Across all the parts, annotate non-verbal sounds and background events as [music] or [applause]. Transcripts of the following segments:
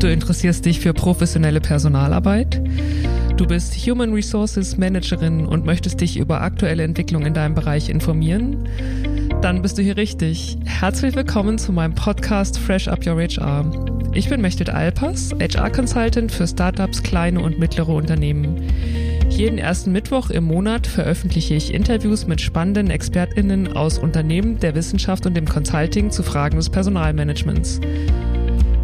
Du interessierst dich für professionelle Personalarbeit? Du bist Human Resources Managerin und möchtest dich über aktuelle Entwicklungen in deinem Bereich informieren? Dann bist du hier richtig. Herzlich willkommen zu meinem Podcast Fresh Up Your HR. Ich bin Mechtet Alpers, HR Consultant für Startups, kleine und mittlere Unternehmen. Jeden ersten Mittwoch im Monat veröffentliche ich Interviews mit spannenden ExpertInnen aus Unternehmen, der Wissenschaft und dem Consulting zu Fragen des Personalmanagements.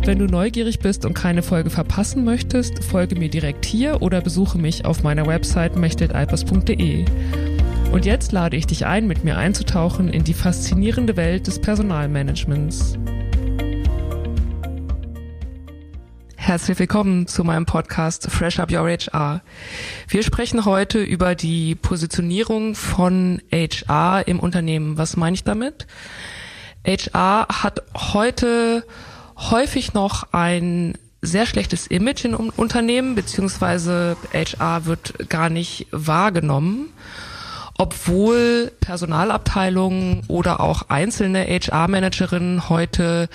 Wenn du neugierig bist und keine Folge verpassen möchtest, folge mir direkt hier oder besuche mich auf meiner Website mechteltalpers.de. Und jetzt lade ich dich ein, mit mir einzutauchen in die faszinierende Welt des Personalmanagements. Herzlich willkommen zu meinem Podcast Fresh Up Your HR. Wir sprechen heute über die Positionierung von HR im Unternehmen. Was meine ich damit? HR hat heute häufig noch ein sehr schlechtes Image in Unternehmen, beziehungsweise HR wird gar nicht wahrgenommen, obwohl Personalabteilungen oder auch einzelne HR-Managerinnen heute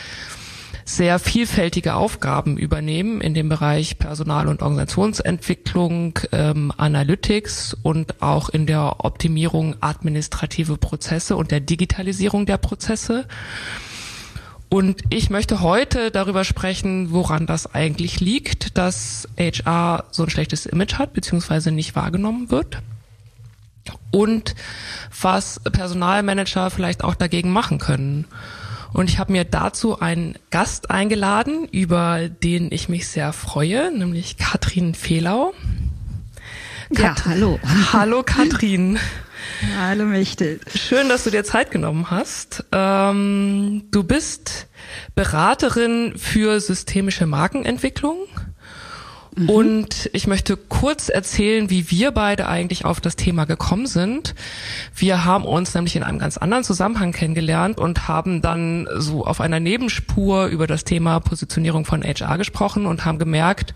sehr vielfältige Aufgaben übernehmen in dem Bereich Personal- und Organisationsentwicklung, ähm, Analytics und auch in der Optimierung administrative Prozesse und der Digitalisierung der Prozesse. Und ich möchte heute darüber sprechen, woran das eigentlich liegt, dass HR so ein schlechtes Image hat, beziehungsweise nicht wahrgenommen wird. Und was Personalmanager vielleicht auch dagegen machen können. Und ich habe mir dazu einen Gast eingeladen, über den ich mich sehr freue, nämlich Katrin Fehlau. Kat ja, hallo. Hallo Katrin. [laughs] Hallo Michtel. Schön, dass du dir Zeit genommen hast. Ähm, du bist Beraterin für systemische Markenentwicklung. Mhm. Und ich möchte kurz erzählen, wie wir beide eigentlich auf das Thema gekommen sind. Wir haben uns nämlich in einem ganz anderen Zusammenhang kennengelernt und haben dann so auf einer Nebenspur über das Thema Positionierung von HR gesprochen und haben gemerkt,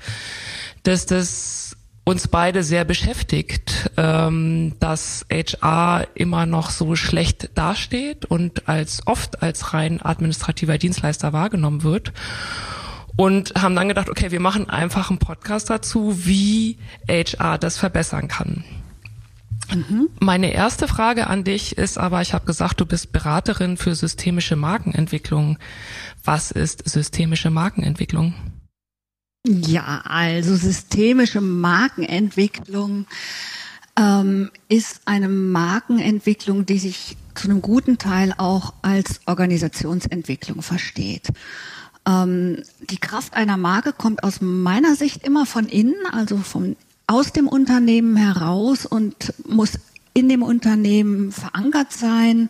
dass das uns beide sehr beschäftigt, ähm, dass HR immer noch so schlecht dasteht und als oft als rein administrativer Dienstleister wahrgenommen wird. Und haben dann gedacht, okay, wir machen einfach einen Podcast dazu, wie HR das verbessern kann. Mhm. Meine erste Frage an dich ist aber, ich habe gesagt, du bist Beraterin für systemische Markenentwicklung. Was ist systemische Markenentwicklung? Ja, also systemische Markenentwicklung ähm, ist eine Markenentwicklung, die sich zu einem guten Teil auch als Organisationsentwicklung versteht. Ähm, die Kraft einer Marke kommt aus meiner Sicht immer von innen, also von aus dem Unternehmen heraus und muss in dem Unternehmen verankert sein,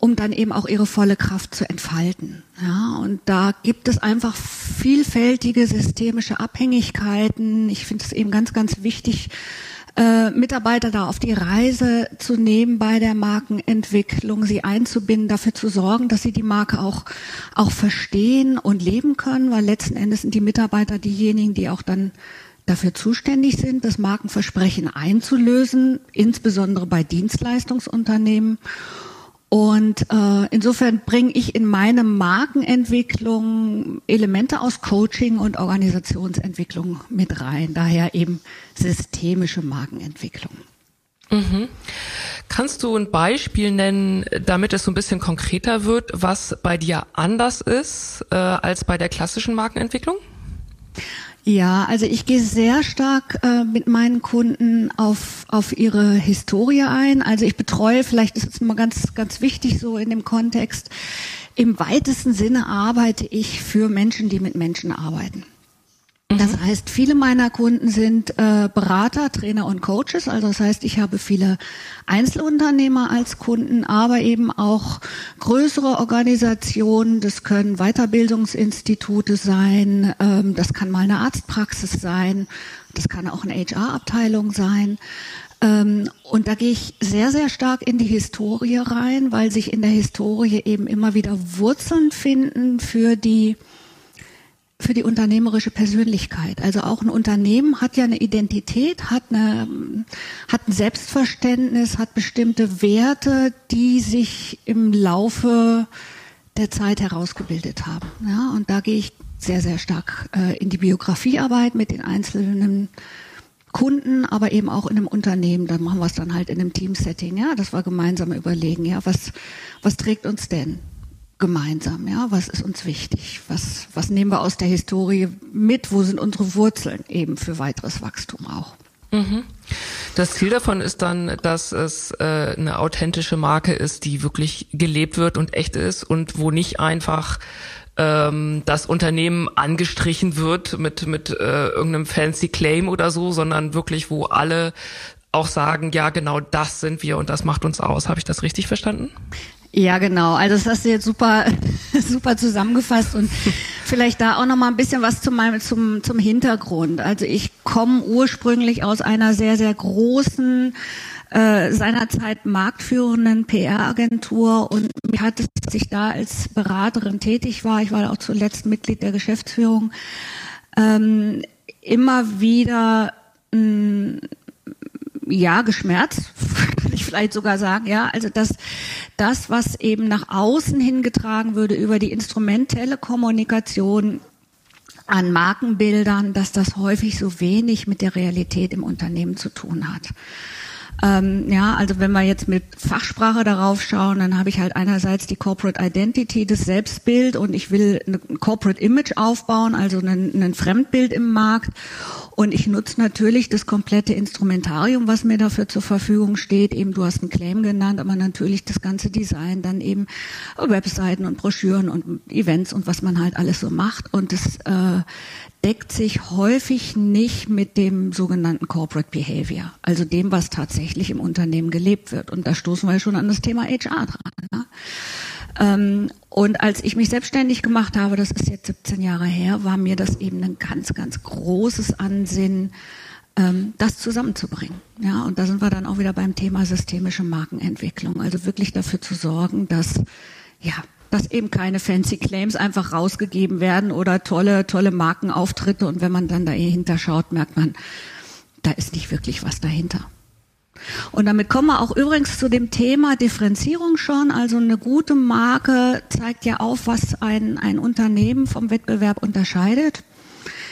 um dann eben auch ihre volle Kraft zu entfalten. Ja, und da gibt es einfach vielfältige systemische Abhängigkeiten. Ich finde es eben ganz, ganz wichtig, äh, Mitarbeiter da auf die Reise zu nehmen bei der Markenentwicklung, sie einzubinden, dafür zu sorgen, dass sie die Marke auch, auch verstehen und leben können, weil letzten Endes sind die Mitarbeiter diejenigen, die auch dann dafür zuständig sind, das Markenversprechen einzulösen, insbesondere bei Dienstleistungsunternehmen. Und äh, insofern bringe ich in meine Markenentwicklung Elemente aus Coaching und Organisationsentwicklung mit rein. Daher eben systemische Markenentwicklung. Mhm. Kannst du ein Beispiel nennen, damit es so ein bisschen konkreter wird, was bei dir anders ist äh, als bei der klassischen Markenentwicklung? Ja, also ich gehe sehr stark äh, mit meinen Kunden auf, auf ihre Historie ein. Also ich betreue, vielleicht ist es immer ganz, ganz wichtig so in dem Kontext, im weitesten Sinne arbeite ich für Menschen, die mit Menschen arbeiten. Das mhm. heißt, viele meiner Kunden sind äh, Berater, Trainer und Coaches. Also das heißt, ich habe viele Einzelunternehmer als Kunden, aber eben auch größere Organisationen. Das können Weiterbildungsinstitute sein, ähm, das kann mal eine Arztpraxis sein, das kann auch eine HR-Abteilung sein. Ähm, und da gehe ich sehr, sehr stark in die Historie rein, weil sich in der Historie eben immer wieder Wurzeln finden für die für die unternehmerische Persönlichkeit. Also auch ein Unternehmen hat ja eine Identität, hat, eine, hat ein Selbstverständnis, hat bestimmte Werte, die sich im Laufe der Zeit herausgebildet haben. Ja, und da gehe ich sehr, sehr stark äh, in die Biografiearbeit mit den einzelnen Kunden, aber eben auch in einem Unternehmen. Dann machen wir es dann halt in einem Team-Setting, ja, dass wir gemeinsam überlegen, ja, was, was trägt uns denn gemeinsam, ja, was ist uns wichtig? Was, was nehmen wir aus der Historie mit? Wo sind unsere Wurzeln eben für weiteres Wachstum auch? Mhm. Das Ziel davon ist dann, dass es äh, eine authentische Marke ist, die wirklich gelebt wird und echt ist und wo nicht einfach ähm, das Unternehmen angestrichen wird mit mit äh, irgendeinem fancy Claim oder so, sondern wirklich, wo alle auch sagen, ja, genau das sind wir und das macht uns aus. Habe ich das richtig verstanden? Ja, genau. Also das hast du jetzt super, [laughs] super zusammengefasst und vielleicht da auch noch mal ein bisschen was zu meinem, zum, zum Hintergrund. Also ich komme ursprünglich aus einer sehr, sehr großen, äh, seinerzeit marktführenden PR-Agentur und mir hat es, dass ich da als Beraterin tätig war, ich war auch zuletzt Mitglied der Geschäftsführung, ähm, immer wieder mh, mm, ja, geschmerzt, ich vielleicht sogar sagen, ja, also dass das, was eben nach außen hingetragen würde über die instrumentelle Kommunikation an Markenbildern, dass das häufig so wenig mit der Realität im Unternehmen zu tun hat. Ähm, ja, also wenn wir jetzt mit Fachsprache darauf schauen, dann habe ich halt einerseits die Corporate Identity, das Selbstbild und ich will ein Corporate Image aufbauen, also ein, Fremdbild im Markt. Und ich nutze natürlich das komplette Instrumentarium, was mir dafür zur Verfügung steht. Eben, du hast einen Claim genannt, aber natürlich das ganze Design, dann eben Webseiten und Broschüren und Events und was man halt alles so macht. Und das äh, deckt sich häufig nicht mit dem sogenannten Corporate Behavior, also dem, was tatsächlich im Unternehmen gelebt wird. Und da stoßen wir schon an das Thema HR dran. Ne? Ähm, und als ich mich selbstständig gemacht habe, das ist jetzt 17 Jahre her, war mir das eben ein ganz, ganz großes Ansinnen, ähm, das zusammenzubringen. Ja, und da sind wir dann auch wieder beim Thema systemische Markenentwicklung. Also wirklich dafür zu sorgen, dass ja, dass eben keine fancy Claims einfach rausgegeben werden oder tolle, tolle Markenauftritte. Und wenn man dann dahinter schaut, merkt man, da ist nicht wirklich was dahinter. Und damit kommen wir auch übrigens zu dem Thema Differenzierung schon. Also eine gute Marke zeigt ja auf, was ein, ein Unternehmen vom Wettbewerb unterscheidet.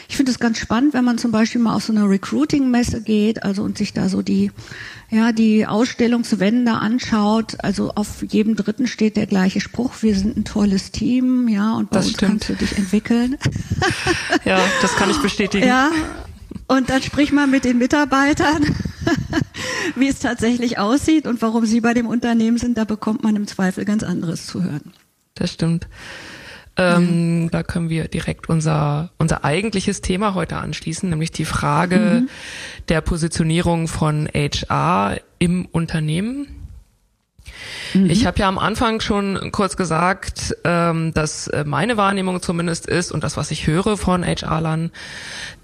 Ich finde es ganz spannend, wenn man zum Beispiel mal auf so eine Recruiting-Messe geht, also und sich da so die, ja, die Ausstellungswände anschaut. Also auf jedem dritten steht der gleiche Spruch, wir sind ein tolles Team, ja, und bei das uns stimmt. kannst du dich entwickeln. [laughs] Ja, das kann ich bestätigen. Ja, und dann sprich mal mit den Mitarbeitern, [laughs] wie es tatsächlich aussieht und warum sie bei dem Unternehmen sind. Da bekommt man im Zweifel ganz anderes zu hören. Das stimmt. Ähm, mhm. Da können wir direkt unser, unser eigentliches Thema heute anschließen, nämlich die Frage mhm. der Positionierung von HR im Unternehmen. Mhm. Ich habe ja am Anfang schon kurz gesagt, ähm, dass äh, meine Wahrnehmung zumindest ist und das, was ich höre von HR-Lern,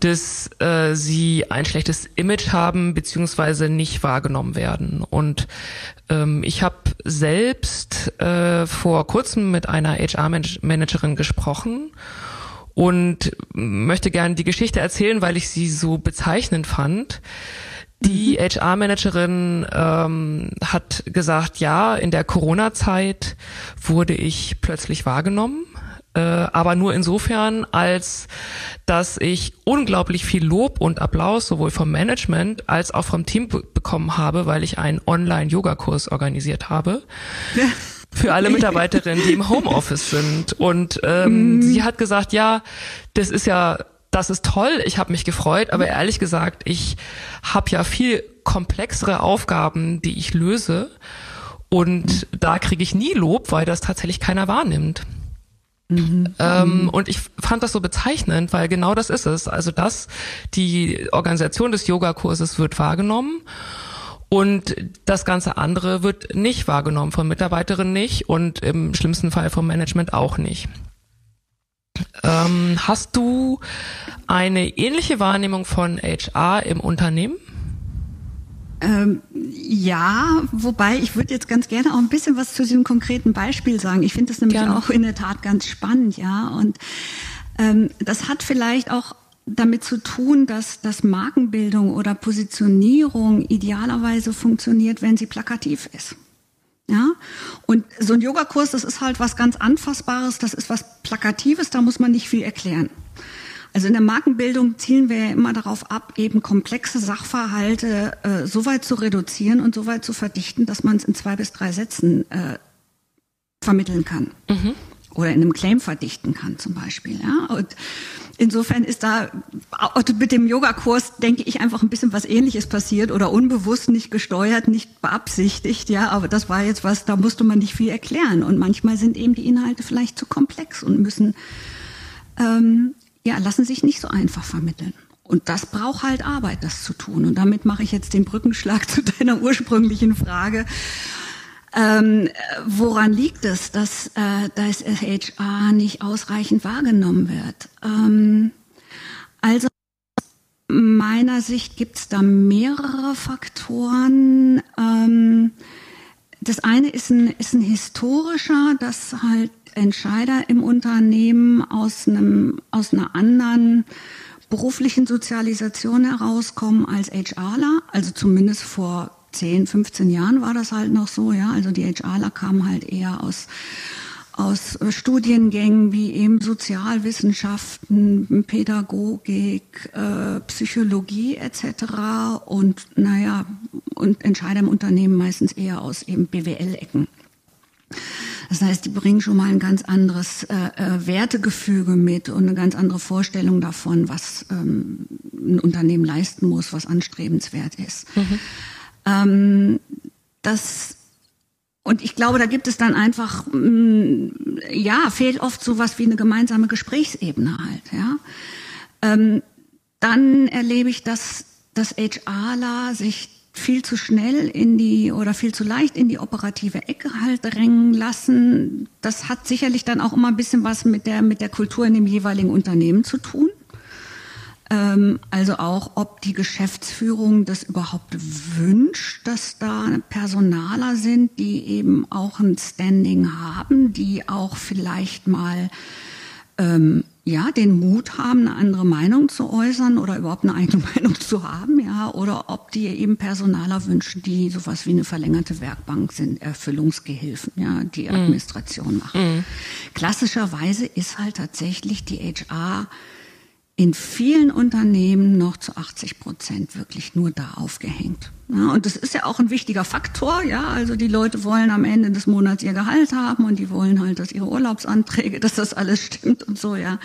dass äh, sie ein schlechtes Image haben beziehungsweise nicht wahrgenommen werden. Und ähm, ich habe selbst äh, vor kurzem mit einer HR-Managerin gesprochen und möchte gerne die Geschichte erzählen, weil ich sie so bezeichnend fand. Die mhm. HR-Managerin ähm, hat gesagt, ja, in der Corona-Zeit wurde ich plötzlich wahrgenommen, äh, aber nur insofern, als dass ich unglaublich viel Lob und Applaus sowohl vom Management als auch vom Team bekommen habe, weil ich einen Online-Yoga-Kurs organisiert habe. [laughs] für alle Mitarbeiterinnen, die im Homeoffice sind. Und ähm, mm. sie hat gesagt, ja, das ist ja das ist toll, ich habe mich gefreut, aber ehrlich gesagt, ich habe ja viel komplexere Aufgaben, die ich löse und da kriege ich nie Lob, weil das tatsächlich keiner wahrnimmt. Mhm. Ähm, und ich fand das so bezeichnend, weil genau das ist es. Also das, die Organisation des Yogakurses wird wahrgenommen und das ganze andere wird nicht wahrgenommen, von Mitarbeiterinnen nicht und im schlimmsten Fall vom Management auch nicht. Ähm, hast du eine ähnliche Wahrnehmung von HR im Unternehmen? Ähm, ja, wobei ich würde jetzt ganz gerne auch ein bisschen was zu diesem konkreten Beispiel sagen. Ich finde das nämlich gerne. auch in der Tat ganz spannend, ja. Und ähm, das hat vielleicht auch damit zu tun, dass, dass Markenbildung oder Positionierung idealerweise funktioniert, wenn sie plakativ ist. Ja, und so ein Yogakurs, das ist halt was ganz Anfassbares, das ist was Plakatives, da muss man nicht viel erklären. Also in der Markenbildung zielen wir ja immer darauf ab, eben komplexe Sachverhalte äh, so weit zu reduzieren und so weit zu verdichten, dass man es in zwei bis drei Sätzen äh, vermitteln kann. Mhm. Oder in einem Claim verdichten kann zum Beispiel. Ja? Und insofern ist da mit dem Yogakurs, denke ich, einfach ein bisschen was Ähnliches passiert oder unbewusst, nicht gesteuert, nicht beabsichtigt. Ja, aber das war jetzt was, da musste man nicht viel erklären. Und manchmal sind eben die Inhalte vielleicht zu komplex und müssen ähm, ja, lassen sich nicht so einfach vermitteln. Und das braucht halt Arbeit, das zu tun. Und damit mache ich jetzt den Brückenschlag [laughs] zu deiner ursprünglichen Frage. Ähm, woran liegt es, dass äh, das HR nicht ausreichend wahrgenommen wird? Ähm, also meiner Sicht gibt es da mehrere Faktoren. Ähm, das eine ist ein, ist ein historischer, dass halt Entscheider im Unternehmen aus einem, aus einer anderen beruflichen Sozialisation herauskommen als HRler, also zumindest vor 10, 15 Jahren war das halt noch so, ja. Also die HRler kamen halt eher aus, aus Studiengängen wie eben Sozialwissenschaften, Pädagogik, äh, Psychologie etc. Und naja, und Entscheider im Unternehmen meistens eher aus eben BWL-Ecken. Das heißt, die bringen schon mal ein ganz anderes äh, äh, Wertegefüge mit und eine ganz andere Vorstellung davon, was ähm, ein Unternehmen leisten muss, was anstrebenswert ist. Mhm. Ähm, das und ich glaube, da gibt es dann einfach, mm, ja, fehlt oft so was wie eine gemeinsame Gesprächsebene halt, ja. Ähm, dann erlebe ich, dass, dass HRler sich viel zu schnell in die oder viel zu leicht in die operative Ecke halt drängen lassen. Das hat sicherlich dann auch immer ein bisschen was mit der, mit der Kultur in dem jeweiligen Unternehmen zu tun. Ähm, also auch, ob die Geschäftsführung das überhaupt wünscht, dass da Personaler sind, die eben auch ein Standing haben, die auch vielleicht mal ähm, ja, den Mut haben, eine andere Meinung zu äußern oder überhaupt eine eigene [laughs] Meinung zu haben, ja, oder ob die eben Personaler wünschen, die sowas wie eine verlängerte Werkbank sind, Erfüllungsgehilfen, ja, die mhm. Administration machen. Mm. Klassischerweise ist halt tatsächlich die HR in vielen Unternehmen noch zu 80 Prozent wirklich nur da aufgehängt. Ja, und das ist ja auch ein wichtiger Faktor, ja. Also die Leute wollen am Ende des Monats ihr Gehalt haben und die wollen halt, dass ihre Urlaubsanträge, dass das alles stimmt und so, ja.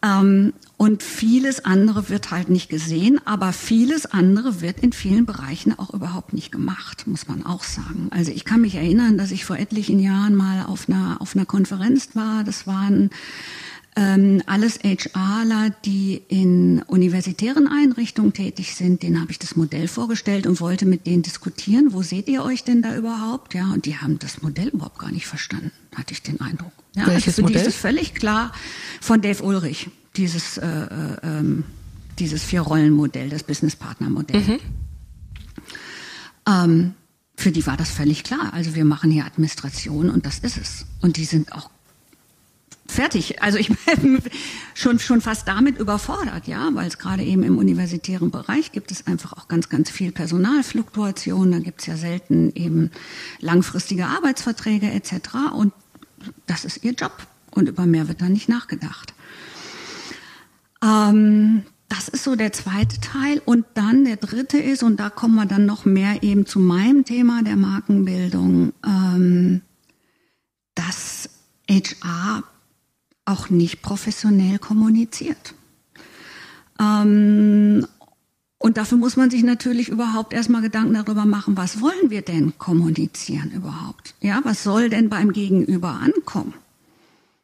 Ähm, und vieles andere wird halt nicht gesehen, aber vieles andere wird in vielen Bereichen auch überhaupt nicht gemacht, muss man auch sagen. Also ich kann mich erinnern, dass ich vor etlichen Jahren mal auf einer, auf einer Konferenz war. Das waren ähm, alles HRler, die in universitären Einrichtungen tätig sind, denen habe ich das Modell vorgestellt und wollte mit denen diskutieren. Wo seht ihr euch denn da überhaupt? Ja, und die haben das Modell überhaupt gar nicht verstanden, hatte ich den Eindruck. Ja, Welches also für Modell? Die ist völlig klar von Dave Ulrich, dieses, äh, äh, ähm, dieses Vier-Rollen-Modell, das Business-Partner-Modell. Mhm. Ähm, für die war das völlig klar. Also wir machen hier Administration und das ist es. Und die sind auch fertig. Also ich [laughs] bin schon, schon fast damit überfordert, ja, weil es gerade eben im universitären Bereich gibt es einfach auch ganz, ganz viel Personalfluktuation. Da gibt es ja selten eben langfristige Arbeitsverträge etc. Und das ist ihr Job. Und über mehr wird da nicht nachgedacht. Ähm, das ist so der zweite Teil. Und dann der dritte ist, und da kommen wir dann noch mehr eben zu meinem Thema der Markenbildung, ähm, dass HR auch nicht professionell kommuniziert. Ähm, und dafür muss man sich natürlich überhaupt erstmal Gedanken darüber machen, was wollen wir denn kommunizieren überhaupt? Ja, was soll denn beim Gegenüber ankommen?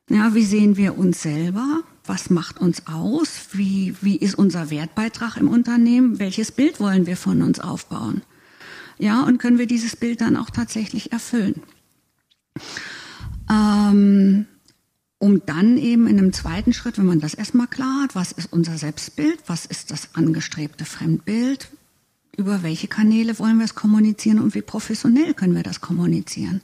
Ja, wie sehen wir uns selber? Was macht uns aus? Wie, wie ist unser Wertbeitrag im Unternehmen? Welches Bild wollen wir von uns aufbauen? Ja, und können wir dieses Bild dann auch tatsächlich erfüllen? Ähm, um dann eben in einem zweiten Schritt, wenn man das erstmal klar hat, was ist unser Selbstbild, was ist das angestrebte Fremdbild, über welche Kanäle wollen wir es kommunizieren und wie professionell können wir das kommunizieren.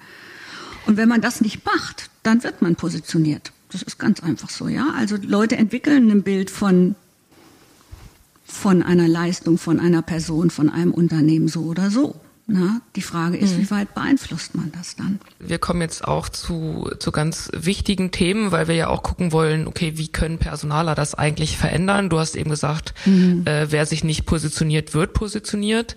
Und wenn man das nicht macht, dann wird man positioniert. Das ist ganz einfach so, ja. Also Leute entwickeln ein Bild von, von einer Leistung, von einer Person, von einem Unternehmen so oder so. Na, die Frage ist, mhm. wie weit beeinflusst man das dann? Wir kommen jetzt auch zu, zu ganz wichtigen Themen, weil wir ja auch gucken wollen, okay, wie können Personaler das eigentlich verändern? Du hast eben gesagt, mhm. äh, wer sich nicht positioniert, wird positioniert.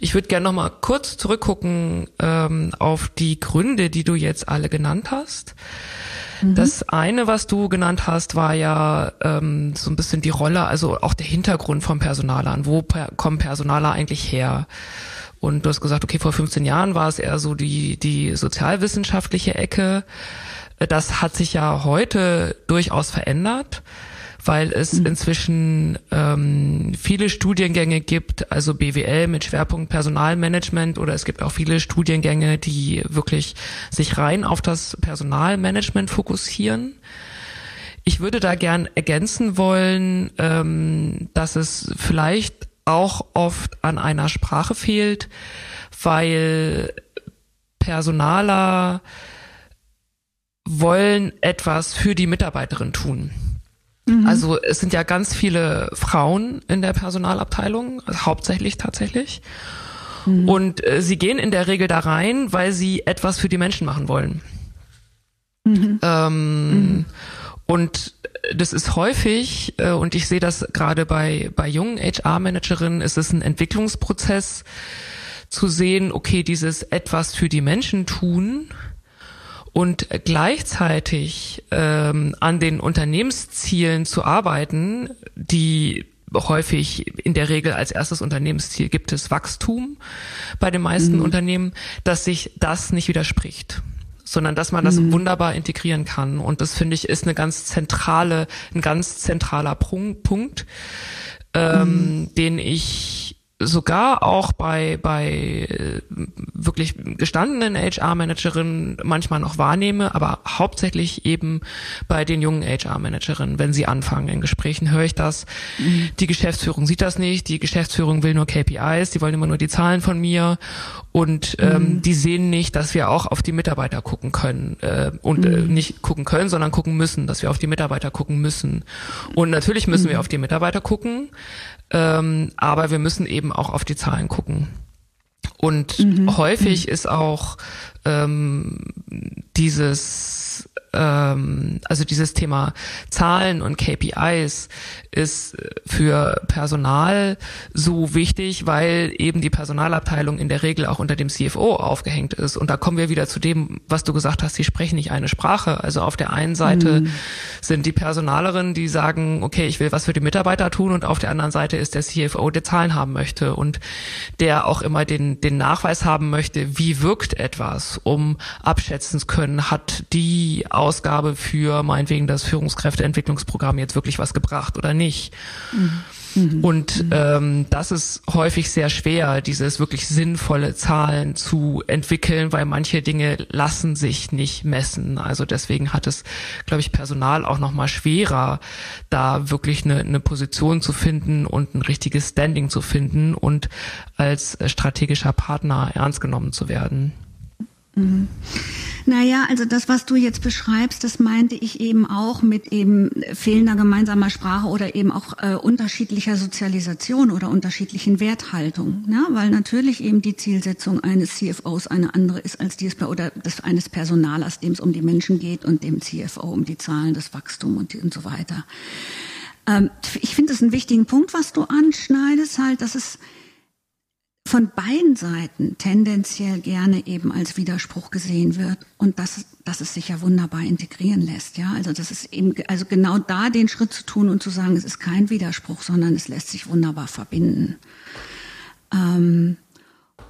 Ich würde gerne noch mal kurz zurückgucken ähm, auf die Gründe, die du jetzt alle genannt hast. Mhm. Das eine, was du genannt hast, war ja ähm, so ein bisschen die Rolle, also auch der Hintergrund von Personalern. Wo per kommen Personaler eigentlich her? Und du hast gesagt, okay, vor 15 Jahren war es eher so die, die sozialwissenschaftliche Ecke. Das hat sich ja heute durchaus verändert, weil es mhm. inzwischen ähm, viele Studiengänge gibt, also BWL mit Schwerpunkt Personalmanagement oder es gibt auch viele Studiengänge, die wirklich sich rein auf das Personalmanagement fokussieren. Ich würde da gern ergänzen wollen, ähm, dass es vielleicht auch oft an einer Sprache fehlt, weil Personaler wollen etwas für die Mitarbeiterin tun. Mhm. Also es sind ja ganz viele Frauen in der Personalabteilung, hauptsächlich tatsächlich. Mhm. Und äh, sie gehen in der Regel da rein, weil sie etwas für die Menschen machen wollen. Mhm. Ähm, mhm. und das ist häufig, äh, und ich sehe das gerade bei, bei jungen HR-Managerinnen, ist es ein Entwicklungsprozess zu sehen, okay, dieses etwas für die Menschen tun und gleichzeitig ähm, an den Unternehmenszielen zu arbeiten, die häufig in der Regel als erstes Unternehmensziel gibt es Wachstum bei den meisten mhm. Unternehmen, dass sich das nicht widerspricht sondern dass man das mhm. wunderbar integrieren kann. Und das finde ich ist eine ganz zentrale, ein ganz zentraler Punkt, ähm, mhm. den ich sogar auch bei, bei äh, wirklich gestandenen HR-Managerinnen manchmal noch wahrnehme, aber hauptsächlich eben bei den jungen HR-Managerinnen, wenn sie anfangen in Gesprächen, höre ich das. Mhm. Die Geschäftsführung sieht das nicht, die Geschäftsführung will nur KPIs, die wollen immer nur die Zahlen von mir und ähm, mhm. die sehen nicht, dass wir auch auf die Mitarbeiter gucken können äh, und äh, mhm. äh, nicht gucken können, sondern gucken müssen, dass wir auf die Mitarbeiter gucken müssen. Und natürlich müssen wir mhm. auf die Mitarbeiter gucken, ähm, aber wir müssen eben auch auf die Zahlen gucken. Und mhm. häufig mhm. ist auch ähm, dieses ähm, also dieses Thema Zahlen und KPIs ist für Personal so wichtig, weil eben die Personalabteilung in der Regel auch unter dem CFO aufgehängt ist. Und da kommen wir wieder zu dem, was du gesagt hast, sie sprechen nicht eine Sprache. Also auf der einen Seite mhm. sind die Personalerinnen, die sagen, okay, ich will was für die Mitarbeiter tun und auf der anderen Seite ist der CFO, der Zahlen haben möchte und der auch immer den, den Nachweis haben möchte, wie wirkt etwas, um abschätzen zu können, hat die Ausgabe für meinetwegen das Führungskräfteentwicklungsprogramm jetzt wirklich was gebracht oder nicht. Mhm. Und mhm. ähm, das ist häufig sehr schwer, dieses wirklich sinnvolle Zahlen zu entwickeln, weil manche Dinge lassen sich nicht messen. Also deswegen hat es, glaube ich, Personal auch noch mal schwerer, da wirklich eine, eine Position zu finden und ein richtiges Standing zu finden und als strategischer Partner ernst genommen zu werden. Mhm. Naja, also das, was du jetzt beschreibst, das meinte ich eben auch mit eben fehlender gemeinsamer Sprache oder eben auch äh, unterschiedlicher Sozialisation oder unterschiedlichen Werthaltung. Ja? Weil natürlich eben die Zielsetzung eines CFOs eine andere ist als die oder des, eines Personalers, dem es um die Menschen geht und dem CFO um die Zahlen, das Wachstum und, und so weiter. Ähm, ich finde es einen wichtigen Punkt, was du anschneidest, halt, dass es von beiden Seiten tendenziell gerne eben als Widerspruch gesehen wird und dass, dass es sich ja wunderbar integrieren lässt. Ja, also das ist eben, also genau da den Schritt zu tun und zu sagen, es ist kein Widerspruch, sondern es lässt sich wunderbar verbinden. Ähm,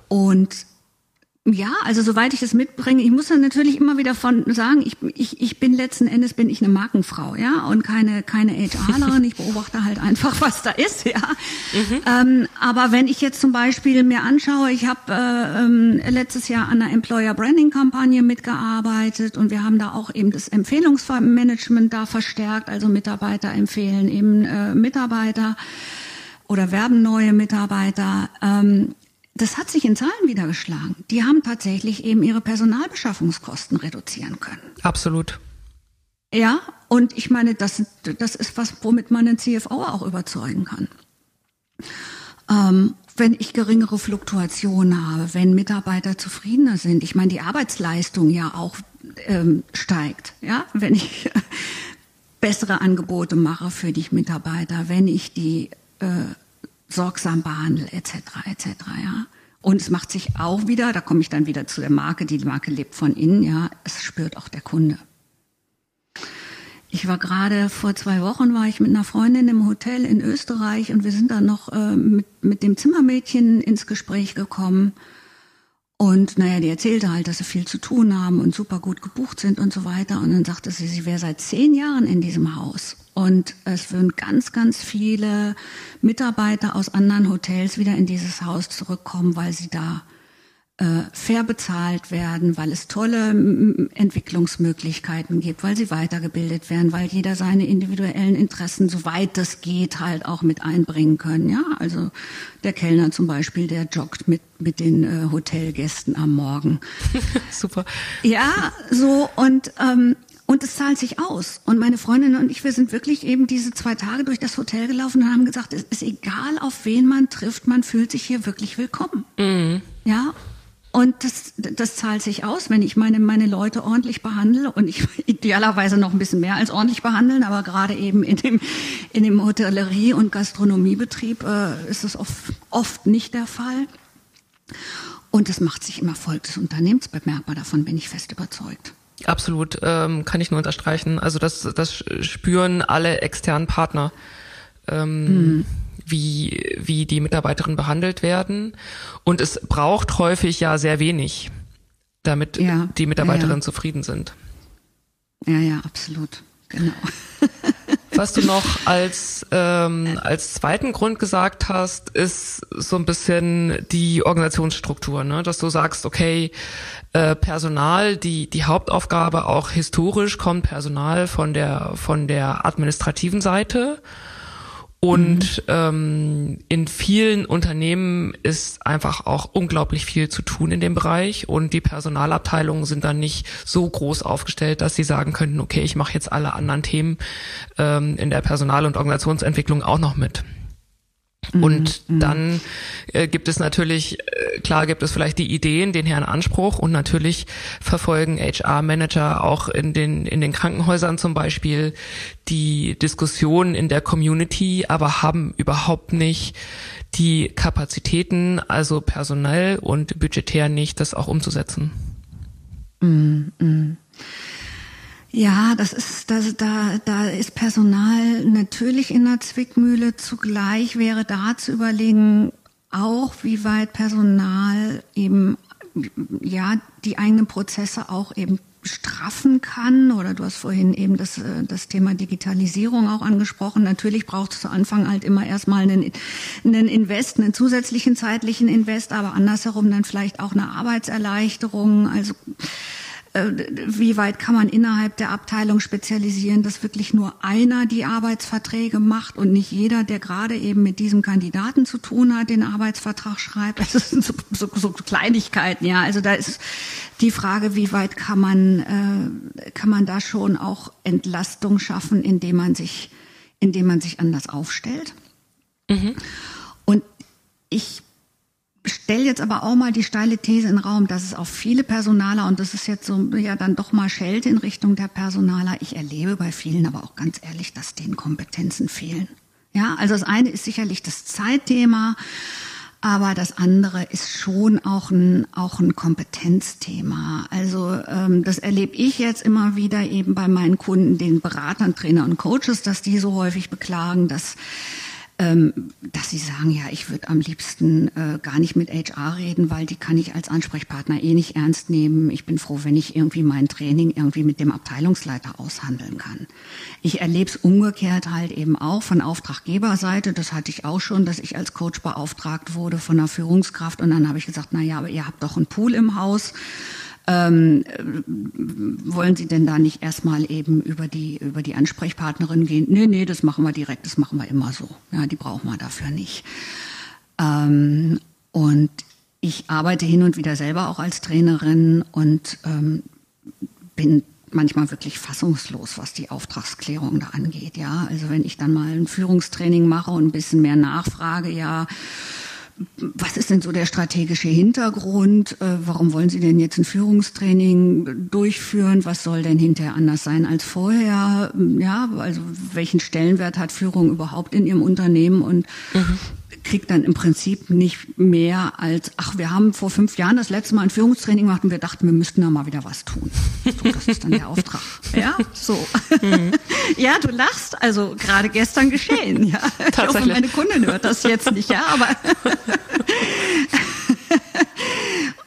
und ja, also soweit ich es mitbringe, ich muss dann natürlich immer wieder von sagen, ich, ich, ich bin letzten Endes bin ich eine Markenfrau, ja, und keine keine HRlerin. Ich beobachte halt einfach, was da ist, ja. Mhm. Ähm, aber wenn ich jetzt zum Beispiel mir anschaue, ich habe äh, ähm, letztes Jahr an einer Employer Branding Kampagne mitgearbeitet und wir haben da auch eben das Empfehlungsmanagement da verstärkt, also Mitarbeiter empfehlen eben äh, Mitarbeiter oder werben neue Mitarbeiter. Ähm, das hat sich in Zahlen wiedergeschlagen. Die haben tatsächlich eben ihre Personalbeschaffungskosten reduzieren können. Absolut. Ja, und ich meine, das, das ist was, womit man den CFO auch überzeugen kann. Ähm, wenn ich geringere Fluktuationen habe, wenn Mitarbeiter zufriedener sind, ich meine, die Arbeitsleistung ja auch ähm, steigt, ja, wenn ich [laughs] bessere Angebote mache für die Mitarbeiter, wenn ich die äh, sorgsam behandle, etc., etc., ja. Und es macht sich auch wieder, da komme ich dann wieder zu der Marke, die Marke lebt von innen, ja, es spürt auch der Kunde. Ich war gerade vor zwei Wochen war ich mit einer Freundin im Hotel in Österreich und wir sind dann noch äh, mit, mit dem Zimmermädchen ins Gespräch gekommen. Und naja, die erzählte halt, dass sie viel zu tun haben und super gut gebucht sind und so weiter. Und dann sagte sie, sie wäre seit zehn Jahren in diesem Haus. Und es würden ganz, ganz viele Mitarbeiter aus anderen Hotels wieder in dieses Haus zurückkommen, weil sie da fair bezahlt werden, weil es tolle Entwicklungsmöglichkeiten gibt, weil sie weitergebildet werden, weil jeder seine individuellen Interessen, soweit das geht, halt auch mit einbringen können. Ja, also der Kellner zum Beispiel, der joggt mit mit den äh, Hotelgästen am Morgen. [laughs] Super. Ja, so und ähm, und es zahlt sich aus. Und meine Freundin und ich, wir sind wirklich eben diese zwei Tage durch das Hotel gelaufen und haben gesagt, es ist egal, auf wen man trifft, man fühlt sich hier wirklich willkommen. Mhm. Ja, und das, das zahlt sich aus, wenn ich meine, meine Leute ordentlich behandle und ich [laughs] idealerweise noch ein bisschen mehr als ordentlich behandeln, aber gerade eben in dem, in dem Hotellerie- und Gastronomiebetrieb äh, ist es oft, oft nicht der Fall. Und das macht sich im Erfolg des Unternehmens bemerkbar, davon bin ich fest überzeugt. Absolut, ähm, kann ich nur unterstreichen. Also das, das spüren alle externen Partner. Ähm, mhm wie, wie die Mitarbeiterinnen behandelt werden. Und es braucht häufig ja sehr wenig, damit ja, die Mitarbeiterinnen ja, ja. zufrieden sind. Ja, ja, absolut. Genau. [laughs] Was du noch als, ähm, als zweiten Grund gesagt hast, ist so ein bisschen die Organisationsstruktur, ne? dass du sagst, okay, äh, Personal, die, die Hauptaufgabe auch historisch kommt Personal von der, von der administrativen Seite und mhm. ähm, in vielen Unternehmen ist einfach auch unglaublich viel zu tun in dem Bereich und die Personalabteilungen sind dann nicht so groß aufgestellt, dass sie sagen könnten, okay, ich mache jetzt alle anderen Themen ähm, in der Personal- und Organisationsentwicklung auch noch mit. Mhm, und mhm. dann äh, gibt es natürlich, äh, klar gibt es vielleicht die Ideen, den Herrn Anspruch und natürlich verfolgen HR-Manager auch in den, in den Krankenhäusern zum Beispiel die Diskussion in der Community, aber haben überhaupt nicht die Kapazitäten, also personell und budgetär nicht, das auch umzusetzen. Mhm. mhm. Ja, das ist, das, da, da ist Personal natürlich in der Zwickmühle. Zugleich wäre da zu überlegen, auch wie weit Personal eben, ja, die eigenen Prozesse auch eben straffen kann. Oder du hast vorhin eben das, das Thema Digitalisierung auch angesprochen. Natürlich braucht es zu Anfang halt immer erstmal einen, einen Invest, einen zusätzlichen zeitlichen Invest, aber andersherum dann vielleicht auch eine Arbeitserleichterung. Also wie weit kann man innerhalb der Abteilung spezialisieren, dass wirklich nur einer die Arbeitsverträge macht und nicht jeder, der gerade eben mit diesem Kandidaten zu tun hat, den Arbeitsvertrag schreibt. Das sind so, so, so Kleinigkeiten, ja. Also da ist die Frage, wie weit kann man, äh, kann man da schon auch Entlastung schaffen, indem man sich, indem man sich anders aufstellt. Mhm. Und ich stelle jetzt aber auch mal die steile These in den Raum, dass es auch viele Personaler, und das ist jetzt so ja dann doch mal Schelte in Richtung der Personaler, ich erlebe bei vielen aber auch ganz ehrlich, dass denen Kompetenzen fehlen. Ja, also das eine ist sicherlich das Zeitthema, aber das andere ist schon auch ein, auch ein Kompetenzthema. Also ähm, das erlebe ich jetzt immer wieder eben bei meinen Kunden, den Beratern, Trainer und Coaches, dass die so häufig beklagen, dass dass sie sagen, ja, ich würde am liebsten äh, gar nicht mit HR reden, weil die kann ich als Ansprechpartner eh nicht ernst nehmen. Ich bin froh, wenn ich irgendwie mein Training irgendwie mit dem Abteilungsleiter aushandeln kann. Ich erlebe es umgekehrt halt eben auch von Auftraggeberseite. Das hatte ich auch schon, dass ich als Coach beauftragt wurde von einer Führungskraft und dann habe ich gesagt, na ja, aber ihr habt doch einen Pool im Haus ähm, wollen Sie denn da nicht erstmal eben über die, über die Ansprechpartnerin gehen? Nee, nee, das machen wir direkt, das machen wir immer so. Ja, die brauchen wir dafür nicht. Ähm, und ich arbeite hin und wieder selber auch als Trainerin und ähm, bin manchmal wirklich fassungslos, was die Auftragsklärung da angeht. Ja, also wenn ich dann mal ein Führungstraining mache und ein bisschen mehr nachfrage, ja, was ist denn so der strategische Hintergrund? Äh, warum wollen Sie denn jetzt ein Führungstraining durchführen? Was soll denn hinterher anders sein als vorher? Ja, also welchen Stellenwert hat Führung überhaupt in Ihrem Unternehmen? Und mhm kriegt dann im Prinzip nicht mehr als, ach, wir haben vor fünf Jahren das letzte Mal ein Führungstraining gemacht und wir dachten, wir müssten da mal wieder was tun. So, das ist dann der Auftrag. [laughs] Ja, so. Mhm. Ja, du lachst, also gerade gestern geschehen, ja. Ich hoffe, meine Kundin hört das jetzt nicht, ja, aber.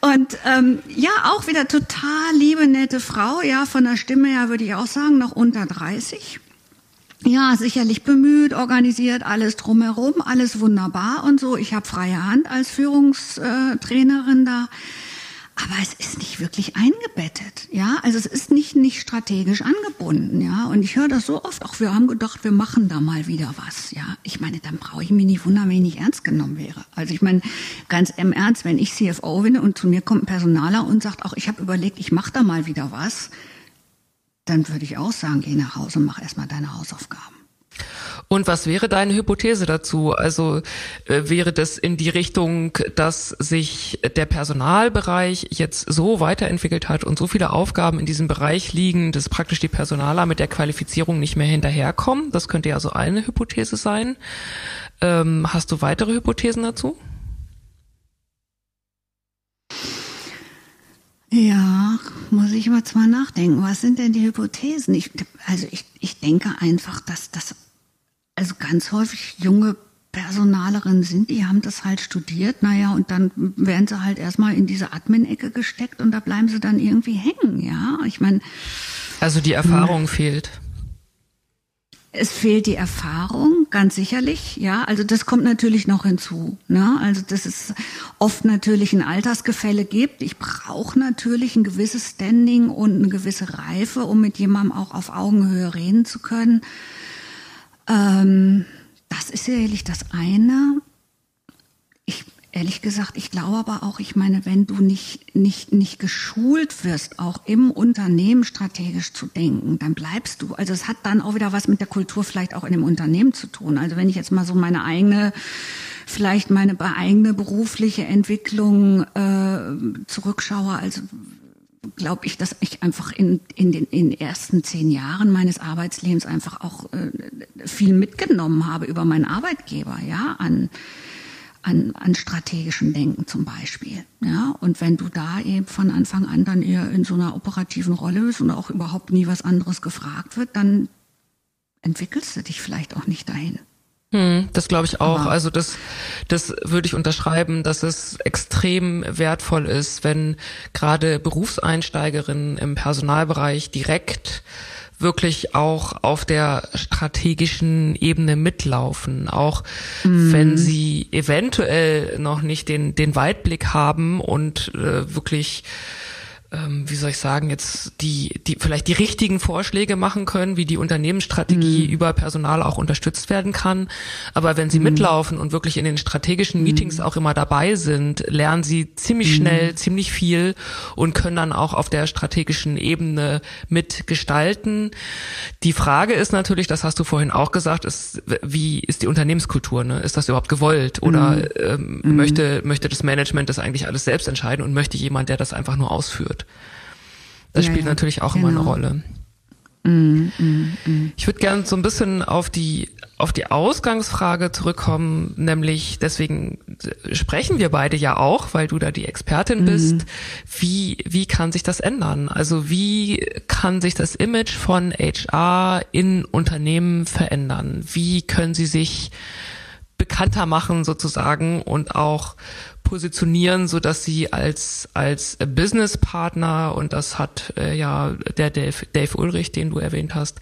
[laughs] Und ähm, ja, auch wieder total liebe, nette Frau, ja, von der Stimme her würde ich auch sagen, noch unter 30 ja, sicherlich bemüht, organisiert, alles drumherum, alles wunderbar und so. Ich habe freie Hand als Führungstrainerin da. Aber es ist nicht wirklich eingebettet, ja. Also es ist nicht nicht strategisch angebunden, ja. Und ich höre das so oft. Auch wir haben gedacht, wir machen da mal wieder was, ja. Ich meine, dann brauche ich mich nicht wundern, wenn ich nicht ernst genommen wäre. Also ich meine, ganz im Ernst, wenn ich CFO bin und zu mir kommt ein Personaler und sagt, auch ich habe überlegt, ich mache da mal wieder was, dann würde ich auch sagen, geh nach Hause und mach erstmal deine Hausaufgaben. Und was wäre deine Hypothese dazu? Also äh, wäre das in die Richtung, dass sich der Personalbereich jetzt so weiterentwickelt hat und so viele Aufgaben in diesem Bereich liegen, dass praktisch die Personaler mit der Qualifizierung nicht mehr hinterherkommen? Das könnte ja so eine Hypothese sein. Ähm, hast du weitere Hypothesen dazu? Ja, muss ich mal zwar nachdenken. Was sind denn die Hypothesen? Ich, also ich, ich denke einfach, dass das also ganz häufig junge Personalerinnen sind, die haben das halt studiert, naja, und dann werden sie halt erstmal in diese Admin-Ecke gesteckt und da bleiben sie dann irgendwie hängen, ja. Ich meine. Also die Erfahrung fehlt. Es fehlt die Erfahrung, ganz sicherlich, ja. Also das kommt natürlich noch hinzu. Ne? Also dass es oft natürlich ein Altersgefälle gibt. Ich brauche natürlich ein gewisses Standing und eine gewisse Reife, um mit jemandem auch auf Augenhöhe reden zu können. Ähm, das ist sicherlich das eine. Ich Ehrlich gesagt, ich glaube aber auch, ich meine, wenn du nicht, nicht, nicht geschult wirst, auch im Unternehmen strategisch zu denken, dann bleibst du. Also es hat dann auch wieder was mit der Kultur vielleicht auch in dem Unternehmen zu tun. Also wenn ich jetzt mal so meine eigene, vielleicht meine eigene berufliche Entwicklung äh, zurückschaue, also glaube ich, dass ich einfach in, in, den, in den ersten zehn Jahren meines Arbeitslebens einfach auch äh, viel mitgenommen habe über meinen Arbeitgeber, ja, an an, an strategischen Denken zum Beispiel. Ja, und wenn du da eben von Anfang an dann eher in so einer operativen Rolle bist und auch überhaupt nie was anderes gefragt wird, dann entwickelst du dich vielleicht auch nicht dahin. Hm, das glaube ich auch. Aber also das, das würde ich unterschreiben, dass es extrem wertvoll ist, wenn gerade Berufseinsteigerinnen im Personalbereich direkt wirklich auch auf der strategischen Ebene mitlaufen, auch mhm. wenn sie eventuell noch nicht den, den Weitblick haben und äh, wirklich ähm, wie soll ich sagen, jetzt die, die vielleicht die richtigen Vorschläge machen können, wie die Unternehmensstrategie mhm. über Personal auch unterstützt werden kann. Aber wenn sie mhm. mitlaufen und wirklich in den strategischen Meetings mhm. auch immer dabei sind, lernen sie ziemlich mhm. schnell, ziemlich viel und können dann auch auf der strategischen Ebene mitgestalten. Die Frage ist natürlich, das hast du vorhin auch gesagt, ist, wie ist die Unternehmenskultur? Ne? Ist das überhaupt gewollt? Oder mhm. ähm, mhm. möchte, möchte das Management das eigentlich alles selbst entscheiden und möchte jemand, der das einfach nur ausführt? Wird. Das ja, spielt ja, natürlich auch genau. immer eine genau. Rolle. Mm, mm, mm. Ich würde gerne so ein bisschen auf die auf die Ausgangsfrage zurückkommen, nämlich deswegen sprechen wir beide ja auch, weil du da die Expertin bist. Mm. Wie wie kann sich das ändern? Also wie kann sich das Image von HR in Unternehmen verändern? Wie können sie sich bekannter machen sozusagen und auch positionieren, so dass sie als als Businesspartner und das hat äh, ja der Dave, Dave Ulrich, den du erwähnt hast,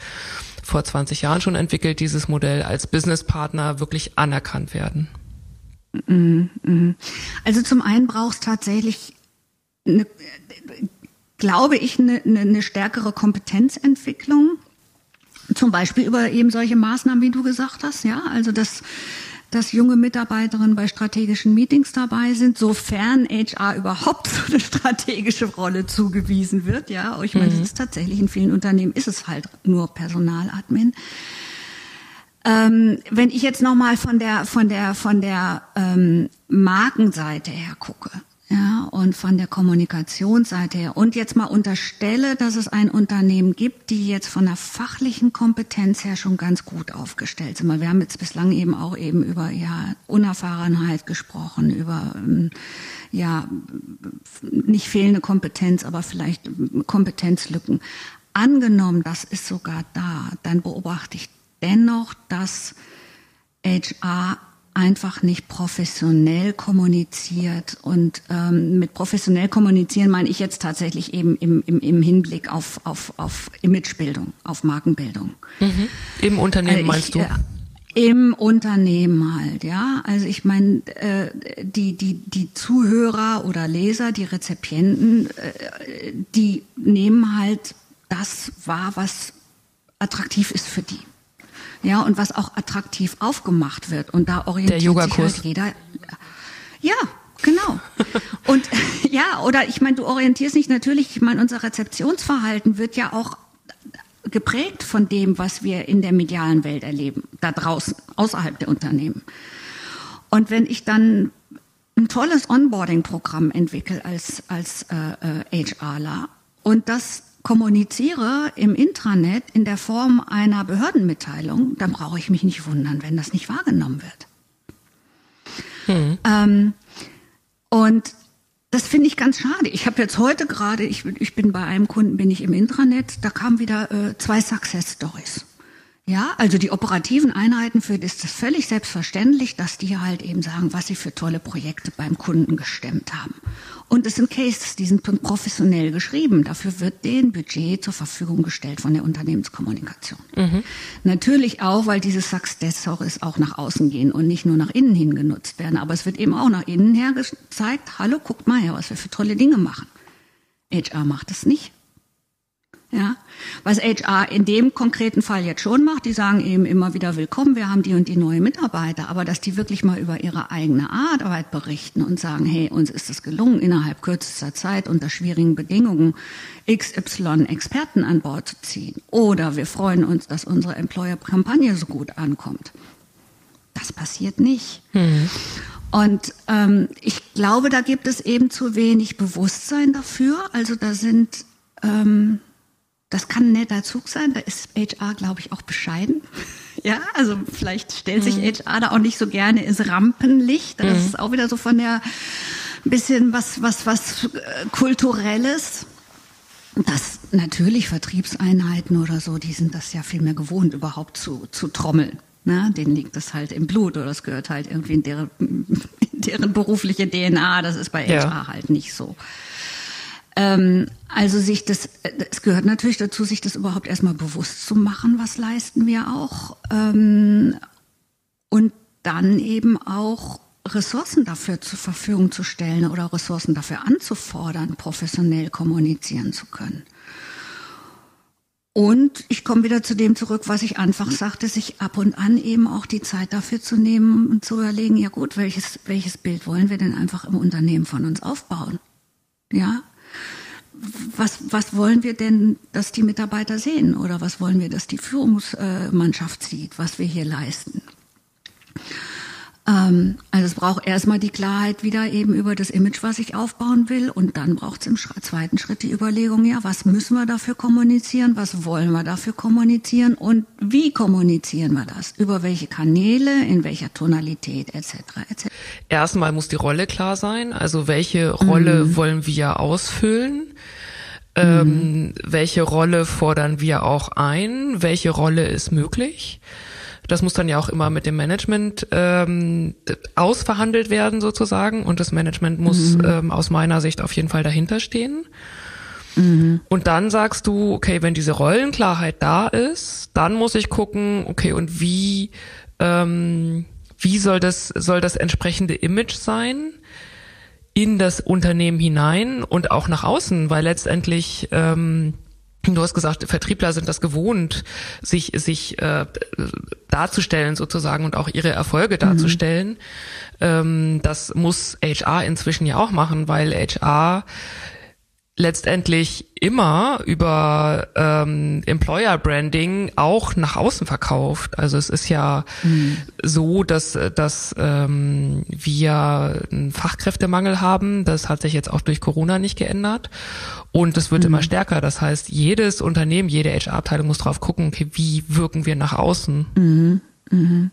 vor 20 Jahren schon entwickelt, dieses Modell als Businesspartner wirklich anerkannt werden. Mhm, mhm. Also zum einen brauchst tatsächlich eine, glaube ich, eine, eine stärkere Kompetenzentwicklung. Zum Beispiel über eben solche Maßnahmen, wie du gesagt hast, ja. Also das dass junge Mitarbeiterinnen bei strategischen Meetings dabei sind, sofern HR überhaupt [laughs] so eine strategische Rolle zugewiesen wird. Ja, ich meine, mhm. ist tatsächlich in vielen Unternehmen ist es halt nur Personaladmin. Ähm, wenn ich jetzt nochmal von der von der von der ähm, Markenseite her gucke, ja, und von der Kommunikationsseite her. Und jetzt mal unterstelle, dass es ein Unternehmen gibt, die jetzt von der fachlichen Kompetenz her schon ganz gut aufgestellt sind. Wir haben jetzt bislang eben auch eben über ja, Unerfahrenheit gesprochen, über ähm, ja, nicht fehlende Kompetenz, aber vielleicht Kompetenzlücken. Angenommen, das ist sogar da, dann beobachte ich dennoch, dass HR einfach nicht professionell kommuniziert. Und ähm, mit professionell kommunizieren meine ich jetzt tatsächlich eben im, im, im Hinblick auf, auf, auf Imagebildung, auf Markenbildung. Mhm. Im Unternehmen also meinst du? Äh, im Unternehmen halt, ja. Also ich meine, äh, die, die, die Zuhörer oder Leser, die Rezipienten, äh, die nehmen halt das wahr, was attraktiv ist für die ja, und was auch attraktiv aufgemacht wird. Und da orientiert sich halt jeder. Ja, genau. Und [laughs] ja, oder ich meine, du orientierst dich natürlich, ich meine, unser Rezeptionsverhalten wird ja auch geprägt von dem, was wir in der medialen Welt erleben, da draußen, außerhalb der Unternehmen. Und wenn ich dann ein tolles Onboarding-Programm entwickle als, als äh, äh, HRler und das kommuniziere im Intranet in der Form einer Behördenmitteilung, dann brauche ich mich nicht wundern, wenn das nicht wahrgenommen wird. Hm. Ähm, und das finde ich ganz schade. Ich habe jetzt heute gerade, ich, ich, bin bei einem Kunden, bin ich im Intranet, da kamen wieder äh, zwei Success Stories. Ja, also die operativen Einheiten, für die ist es völlig selbstverständlich, dass die halt eben sagen, was sie für tolle Projekte beim Kunden gestemmt haben. Und es sind Cases, die sind professionell geschrieben. Dafür wird denen Budget zur Verfügung gestellt von der Unternehmenskommunikation. Mhm. Natürlich auch, weil diese Success Stories auch nach außen gehen und nicht nur nach innen hin genutzt werden. Aber es wird eben auch nach innen her gezeigt, hallo, guckt mal her, was wir für tolle Dinge machen. HR macht es nicht. Ja, was HR in dem konkreten Fall jetzt schon macht, die sagen eben immer wieder willkommen, wir haben die und die neue Mitarbeiter, aber dass die wirklich mal über ihre eigene Arbeit berichten und sagen, hey, uns ist es gelungen, innerhalb kürzester Zeit unter schwierigen Bedingungen XY Experten an Bord zu ziehen. Oder wir freuen uns, dass unsere Employer-Kampagne so gut ankommt. Das passiert nicht. Mhm. Und ähm, ich glaube, da gibt es eben zu wenig Bewusstsein dafür. Also da sind ähm, das kann ein netter Zug sein, da ist HR, glaube ich, auch bescheiden. [laughs] Ja, also vielleicht stellt sich mhm. HR da auch nicht so gerne ins Rampenlicht. Das mhm. ist auch wieder so von der bisschen was, was, was äh, kulturelles. Das natürlich Vertriebseinheiten oder so, die sind das ja viel mehr gewohnt, überhaupt zu, zu trommeln. Ne? Denen liegt das halt im Blut oder das gehört halt irgendwie in deren, [laughs] in deren berufliche DNA. Das ist bei ja. HR halt nicht so. Ähm, also sich das, es gehört natürlich dazu, sich das überhaupt erstmal bewusst zu machen, was leisten wir auch. Ähm, und dann eben auch Ressourcen dafür zur Verfügung zu stellen oder Ressourcen dafür anzufordern, professionell kommunizieren zu können. Und ich komme wieder zu dem zurück, was ich einfach sagte, sich ab und an eben auch die Zeit dafür zu nehmen und zu überlegen, ja gut, welches, welches Bild wollen wir denn einfach im Unternehmen von uns aufbauen? Ja, was, was wollen wir denn, dass die Mitarbeiter sehen oder was wollen wir, dass die Führungsmannschaft sieht, was wir hier leisten? Ähm, also es braucht erstmal die Klarheit wieder eben über das Image, was ich aufbauen will und dann braucht es im zweiten Schritt die Überlegung, ja, was müssen wir dafür kommunizieren, was wollen wir dafür kommunizieren und wie kommunizieren wir das, über welche Kanäle, in welcher Tonalität etc. etc. Erstmal muss die Rolle klar sein, also welche Rolle mhm. wollen wir ausfüllen? Ähm, mhm. welche Rolle fordern wir auch ein? Welche Rolle ist möglich? Das muss dann ja auch immer mit dem Management ähm, ausverhandelt werden sozusagen und das Management muss mhm. ähm, aus meiner Sicht auf jeden Fall dahinter stehen. Mhm. Und dann sagst du, okay, wenn diese Rollenklarheit da ist, dann muss ich gucken, okay, und wie ähm, wie soll das soll das entsprechende Image sein in das Unternehmen hinein und auch nach außen, weil letztendlich ähm, Du hast gesagt, Vertriebler sind das gewohnt, sich sich äh, darzustellen sozusagen und auch ihre Erfolge darzustellen. Mhm. Ähm, das muss HR inzwischen ja auch machen, weil HR letztendlich immer über ähm, Employer Branding auch nach außen verkauft. Also es ist ja mhm. so, dass, dass ähm, wir einen Fachkräftemangel haben. Das hat sich jetzt auch durch Corona nicht geändert. Und es wird mhm. immer stärker. Das heißt, jedes Unternehmen, jede HR-Abteilung muss drauf gucken, okay, wie wirken wir nach außen. Mhm. Mhm.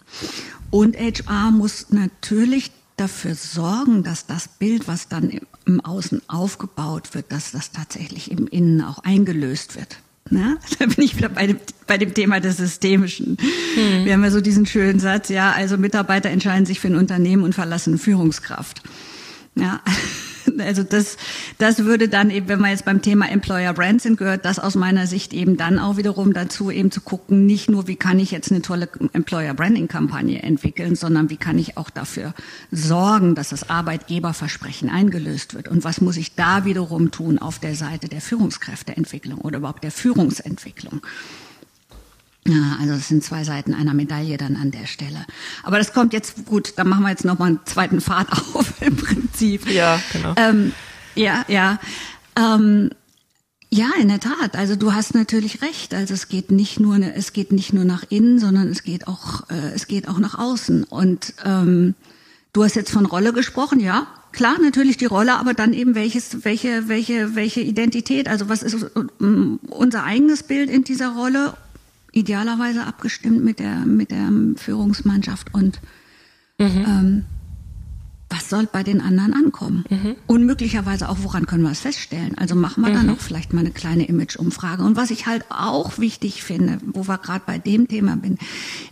Und HR muss natürlich dafür sorgen, dass das Bild, was dann im Außen aufgebaut wird, dass das tatsächlich im Innen auch eingelöst wird. Na, [laughs] da bin ich wieder bei dem, bei dem Thema des Systemischen. Hm. Wir haben ja so diesen schönen Satz, ja, also Mitarbeiter entscheiden sich für ein Unternehmen und verlassen Führungskraft. Ja, [laughs] also das, das würde dann eben, wenn wir jetzt beim Thema Employer Brand sind, gehört das aus meiner Sicht eben dann auch wiederum dazu, eben zu gucken, nicht nur, wie kann ich jetzt eine tolle Employer Branding Kampagne entwickeln, sondern wie kann ich auch dafür sorgen, dass das Arbeitgeberversprechen eingelöst wird. Und was muss ich da wiederum tun auf der Seite der Führungskräfteentwicklung oder überhaupt der Führungsentwicklung? Ja, also es sind zwei Seiten einer Medaille dann an der Stelle. Aber das kommt jetzt gut, dann machen wir jetzt nochmal einen zweiten Pfad [laughs] auf im Prinzip. Ja, genau. Ähm, ja, ja. Ähm, ja, in der Tat. Also du hast natürlich recht. Also es geht nicht nur, es geht nicht nur nach innen, sondern es geht auch, äh, es geht auch nach außen. Und ähm, du hast jetzt von Rolle gesprochen, ja. Klar, natürlich die Rolle, aber dann eben welches, welche, welche, welche Identität. Also was ist unser eigenes Bild in dieser Rolle idealerweise abgestimmt mit der, mit der Führungsmannschaft und mhm. ähm, was soll bei den anderen ankommen? Mhm. Und möglicherweise auch, woran können wir es feststellen? Also machen wir mhm. dann auch vielleicht mal eine kleine Image-Umfrage. Und was ich halt auch wichtig finde, wo wir gerade bei dem Thema bin,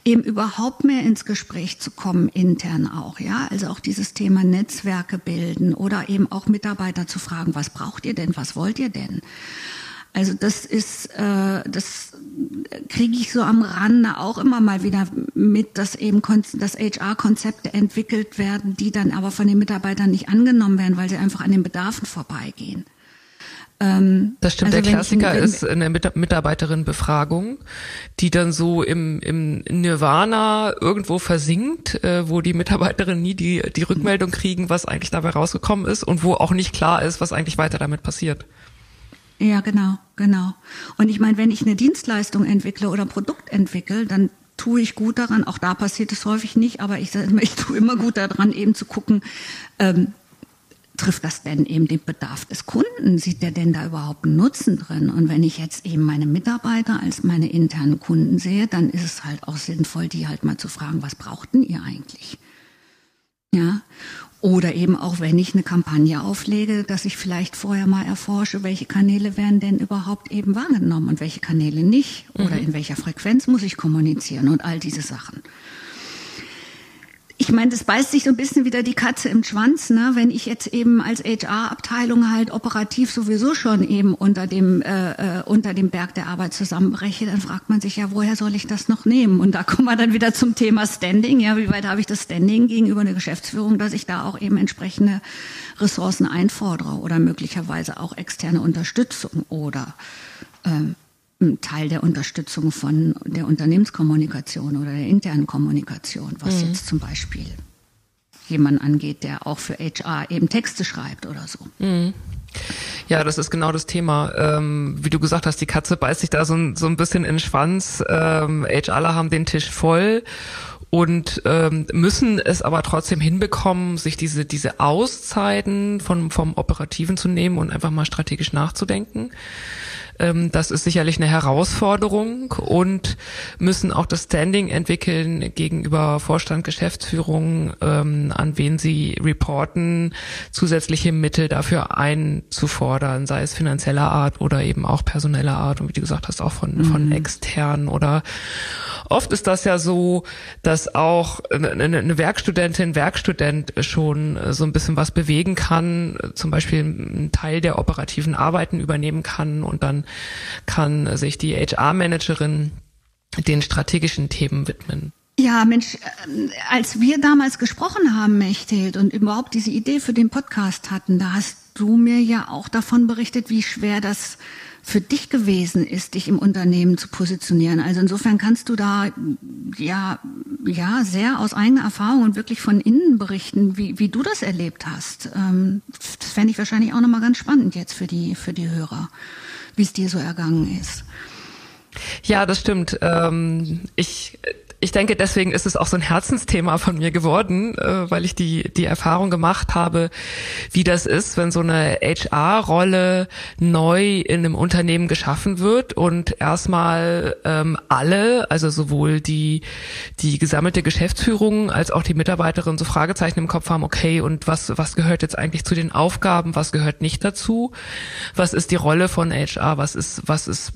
eben überhaupt mehr ins Gespräch zu kommen, intern auch, ja. Also auch dieses Thema Netzwerke bilden oder eben auch Mitarbeiter zu fragen, was braucht ihr denn, was wollt ihr denn? Also das ist, äh, das kriege ich so am Rande auch immer mal wieder mit, dass eben dass HR-Konzepte entwickelt werden, die dann aber von den Mitarbeitern nicht angenommen werden, weil sie einfach an den Bedarfen vorbeigehen. Ähm, das stimmt. Also der Klassiker ich, ist eine Mitarbeiterin-Befragung, die dann so im, im Nirvana irgendwo versinkt, äh, wo die Mitarbeiterinnen nie die, die Rückmeldung kriegen, was eigentlich dabei rausgekommen ist und wo auch nicht klar ist, was eigentlich weiter damit passiert. Ja, genau, genau. Und ich meine, wenn ich eine Dienstleistung entwickle oder Produkt entwickle, dann tue ich gut daran, auch da passiert es häufig nicht, aber ich, [laughs] ich tue immer gut daran, eben zu gucken, ähm, trifft das denn eben den Bedarf des Kunden? Sieht der denn da überhaupt einen Nutzen drin? Und wenn ich jetzt eben meine Mitarbeiter als meine internen Kunden sehe, dann ist es halt auch sinnvoll, die halt mal zu fragen, was brauchten ihr eigentlich? Ja. Oder eben auch, wenn ich eine Kampagne auflege, dass ich vielleicht vorher mal erforsche, welche Kanäle werden denn überhaupt eben wahrgenommen und welche Kanäle nicht. Oder mhm. in welcher Frequenz muss ich kommunizieren und all diese Sachen ich meine, das beißt sich so ein bisschen wieder die Katze im Schwanz, ne? Wenn ich jetzt eben als HR-Abteilung halt operativ sowieso schon eben unter dem äh, äh, unter dem Berg der Arbeit zusammenbreche, dann fragt man sich ja, woher soll ich das noch nehmen? Und da kommen wir dann wieder zum Thema Standing. Ja, wie weit habe ich das Standing gegenüber der Geschäftsführung, dass ich da auch eben entsprechende Ressourcen einfordere oder möglicherweise auch externe Unterstützung oder ähm, Teil der Unterstützung von der Unternehmenskommunikation oder der internen Kommunikation, was mhm. jetzt zum Beispiel jemand angeht, der auch für HR eben Texte schreibt oder so. Mhm. Ja, das ist genau das Thema. Ähm, wie du gesagt hast, die Katze beißt sich da so, ein, so ein bisschen in den Schwanz. Ähm, HRler haben den Tisch voll und ähm, müssen es aber trotzdem hinbekommen, sich diese diese Auszeiten von vom Operativen zu nehmen und einfach mal strategisch nachzudenken. Ähm, das ist sicherlich eine Herausforderung und müssen auch das Standing entwickeln gegenüber Vorstand, Geschäftsführung, ähm, an wen sie reporten, zusätzliche Mittel dafür einzufordern, sei es finanzieller Art oder eben auch personeller Art und wie du gesagt hast, auch von, mhm. von externen oder oft ist das ja so, dass auch eine Werkstudentin, Werkstudent schon so ein bisschen was bewegen kann, zum Beispiel einen Teil der operativen Arbeiten übernehmen kann und dann kann sich die HR-Managerin den strategischen Themen widmen. Ja, Mensch, äh, als wir damals gesprochen haben, Mechthild, und überhaupt diese Idee für den Podcast hatten, da hast du mir ja auch davon berichtet, wie schwer das für dich gewesen ist, dich im Unternehmen zu positionieren. Also insofern kannst du da ja ja sehr aus eigener Erfahrung und wirklich von innen berichten, wie, wie du das erlebt hast. Ähm, das fände ich wahrscheinlich auch nochmal ganz spannend jetzt für die für die Hörer, wie es dir so ergangen ist. Ja, das stimmt. Ähm, ich ich denke, deswegen ist es auch so ein Herzensthema von mir geworden, äh, weil ich die, die Erfahrung gemacht habe, wie das ist, wenn so eine HR-Rolle neu in einem Unternehmen geschaffen wird und erstmal ähm, alle, also sowohl die, die gesammelte Geschäftsführung als auch die Mitarbeiterin so Fragezeichen im Kopf haben, okay, und was, was gehört jetzt eigentlich zu den Aufgaben, was gehört nicht dazu? Was ist die Rolle von HR? Was ist, was ist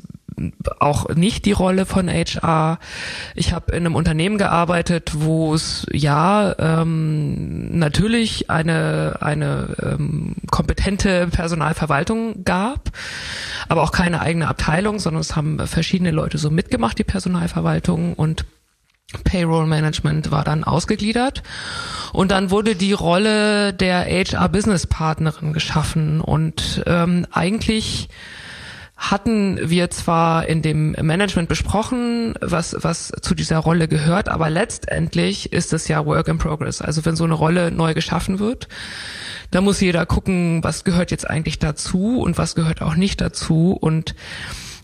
auch nicht die Rolle von HR. Ich habe in einem Unternehmen gearbeitet, wo es ja ähm, natürlich eine eine ähm, kompetente Personalverwaltung gab, aber auch keine eigene Abteilung, sondern es haben verschiedene Leute so mitgemacht, die Personalverwaltung und Payroll Management war dann ausgegliedert und dann wurde die Rolle der HR Business Partnerin geschaffen und ähm, eigentlich hatten wir zwar in dem Management besprochen, was, was zu dieser Rolle gehört, aber letztendlich ist es ja Work in Progress. Also wenn so eine Rolle neu geschaffen wird, da muss jeder gucken, was gehört jetzt eigentlich dazu und was gehört auch nicht dazu. Und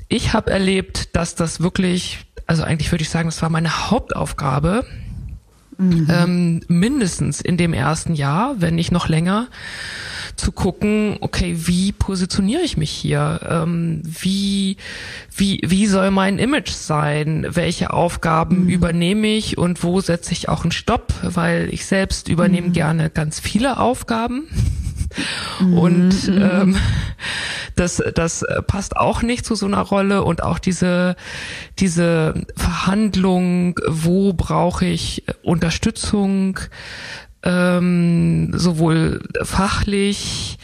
ich habe erlebt, dass das wirklich, also eigentlich würde ich sagen, das war meine Hauptaufgabe, mhm. ähm, mindestens in dem ersten Jahr, wenn nicht noch länger, zu gucken, okay, wie positioniere ich mich hier? Ähm, wie, wie, wie soll mein Image sein? Welche Aufgaben mhm. übernehme ich und wo setze ich auch einen Stopp? Weil ich selbst übernehme mhm. gerne ganz viele Aufgaben. Mhm. Und mhm. ähm, das, das passt auch nicht zu so einer Rolle und auch diese, diese Verhandlung, wo brauche ich Unterstützung, ähm, sowohl fachlich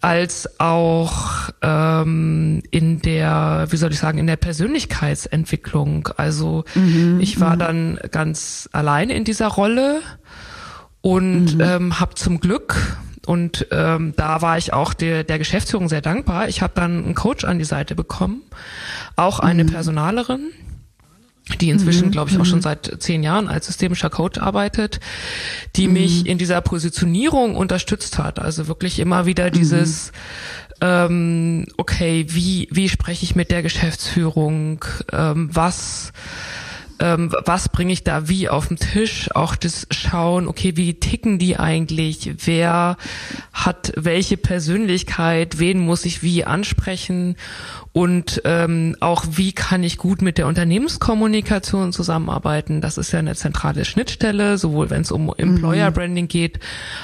als auch ähm, in der, wie soll ich sagen, in der Persönlichkeitsentwicklung. Also mhm, ich war mhm. dann ganz alleine in dieser Rolle und mhm. ähm, habe zum Glück und ähm, da war ich auch der, der Geschäftsführung sehr dankbar. Ich habe dann einen Coach an die Seite bekommen, auch eine mhm. Personalerin, die inzwischen, mhm. glaube ich, auch schon mhm. seit zehn Jahren als systemischer Coach arbeitet, die mhm. mich in dieser Positionierung unterstützt hat. Also wirklich immer wieder mhm. dieses, ähm, okay, wie, wie spreche ich mit der Geschäftsführung, ähm, was ähm, was bringe ich da wie auf den Tisch, auch das Schauen, okay, wie ticken die eigentlich, wer hat welche Persönlichkeit, wen muss ich wie ansprechen und ähm, auch wie kann ich gut mit der Unternehmenskommunikation zusammenarbeiten. Das ist ja eine zentrale Schnittstelle, sowohl wenn es um Employer mhm. Branding geht,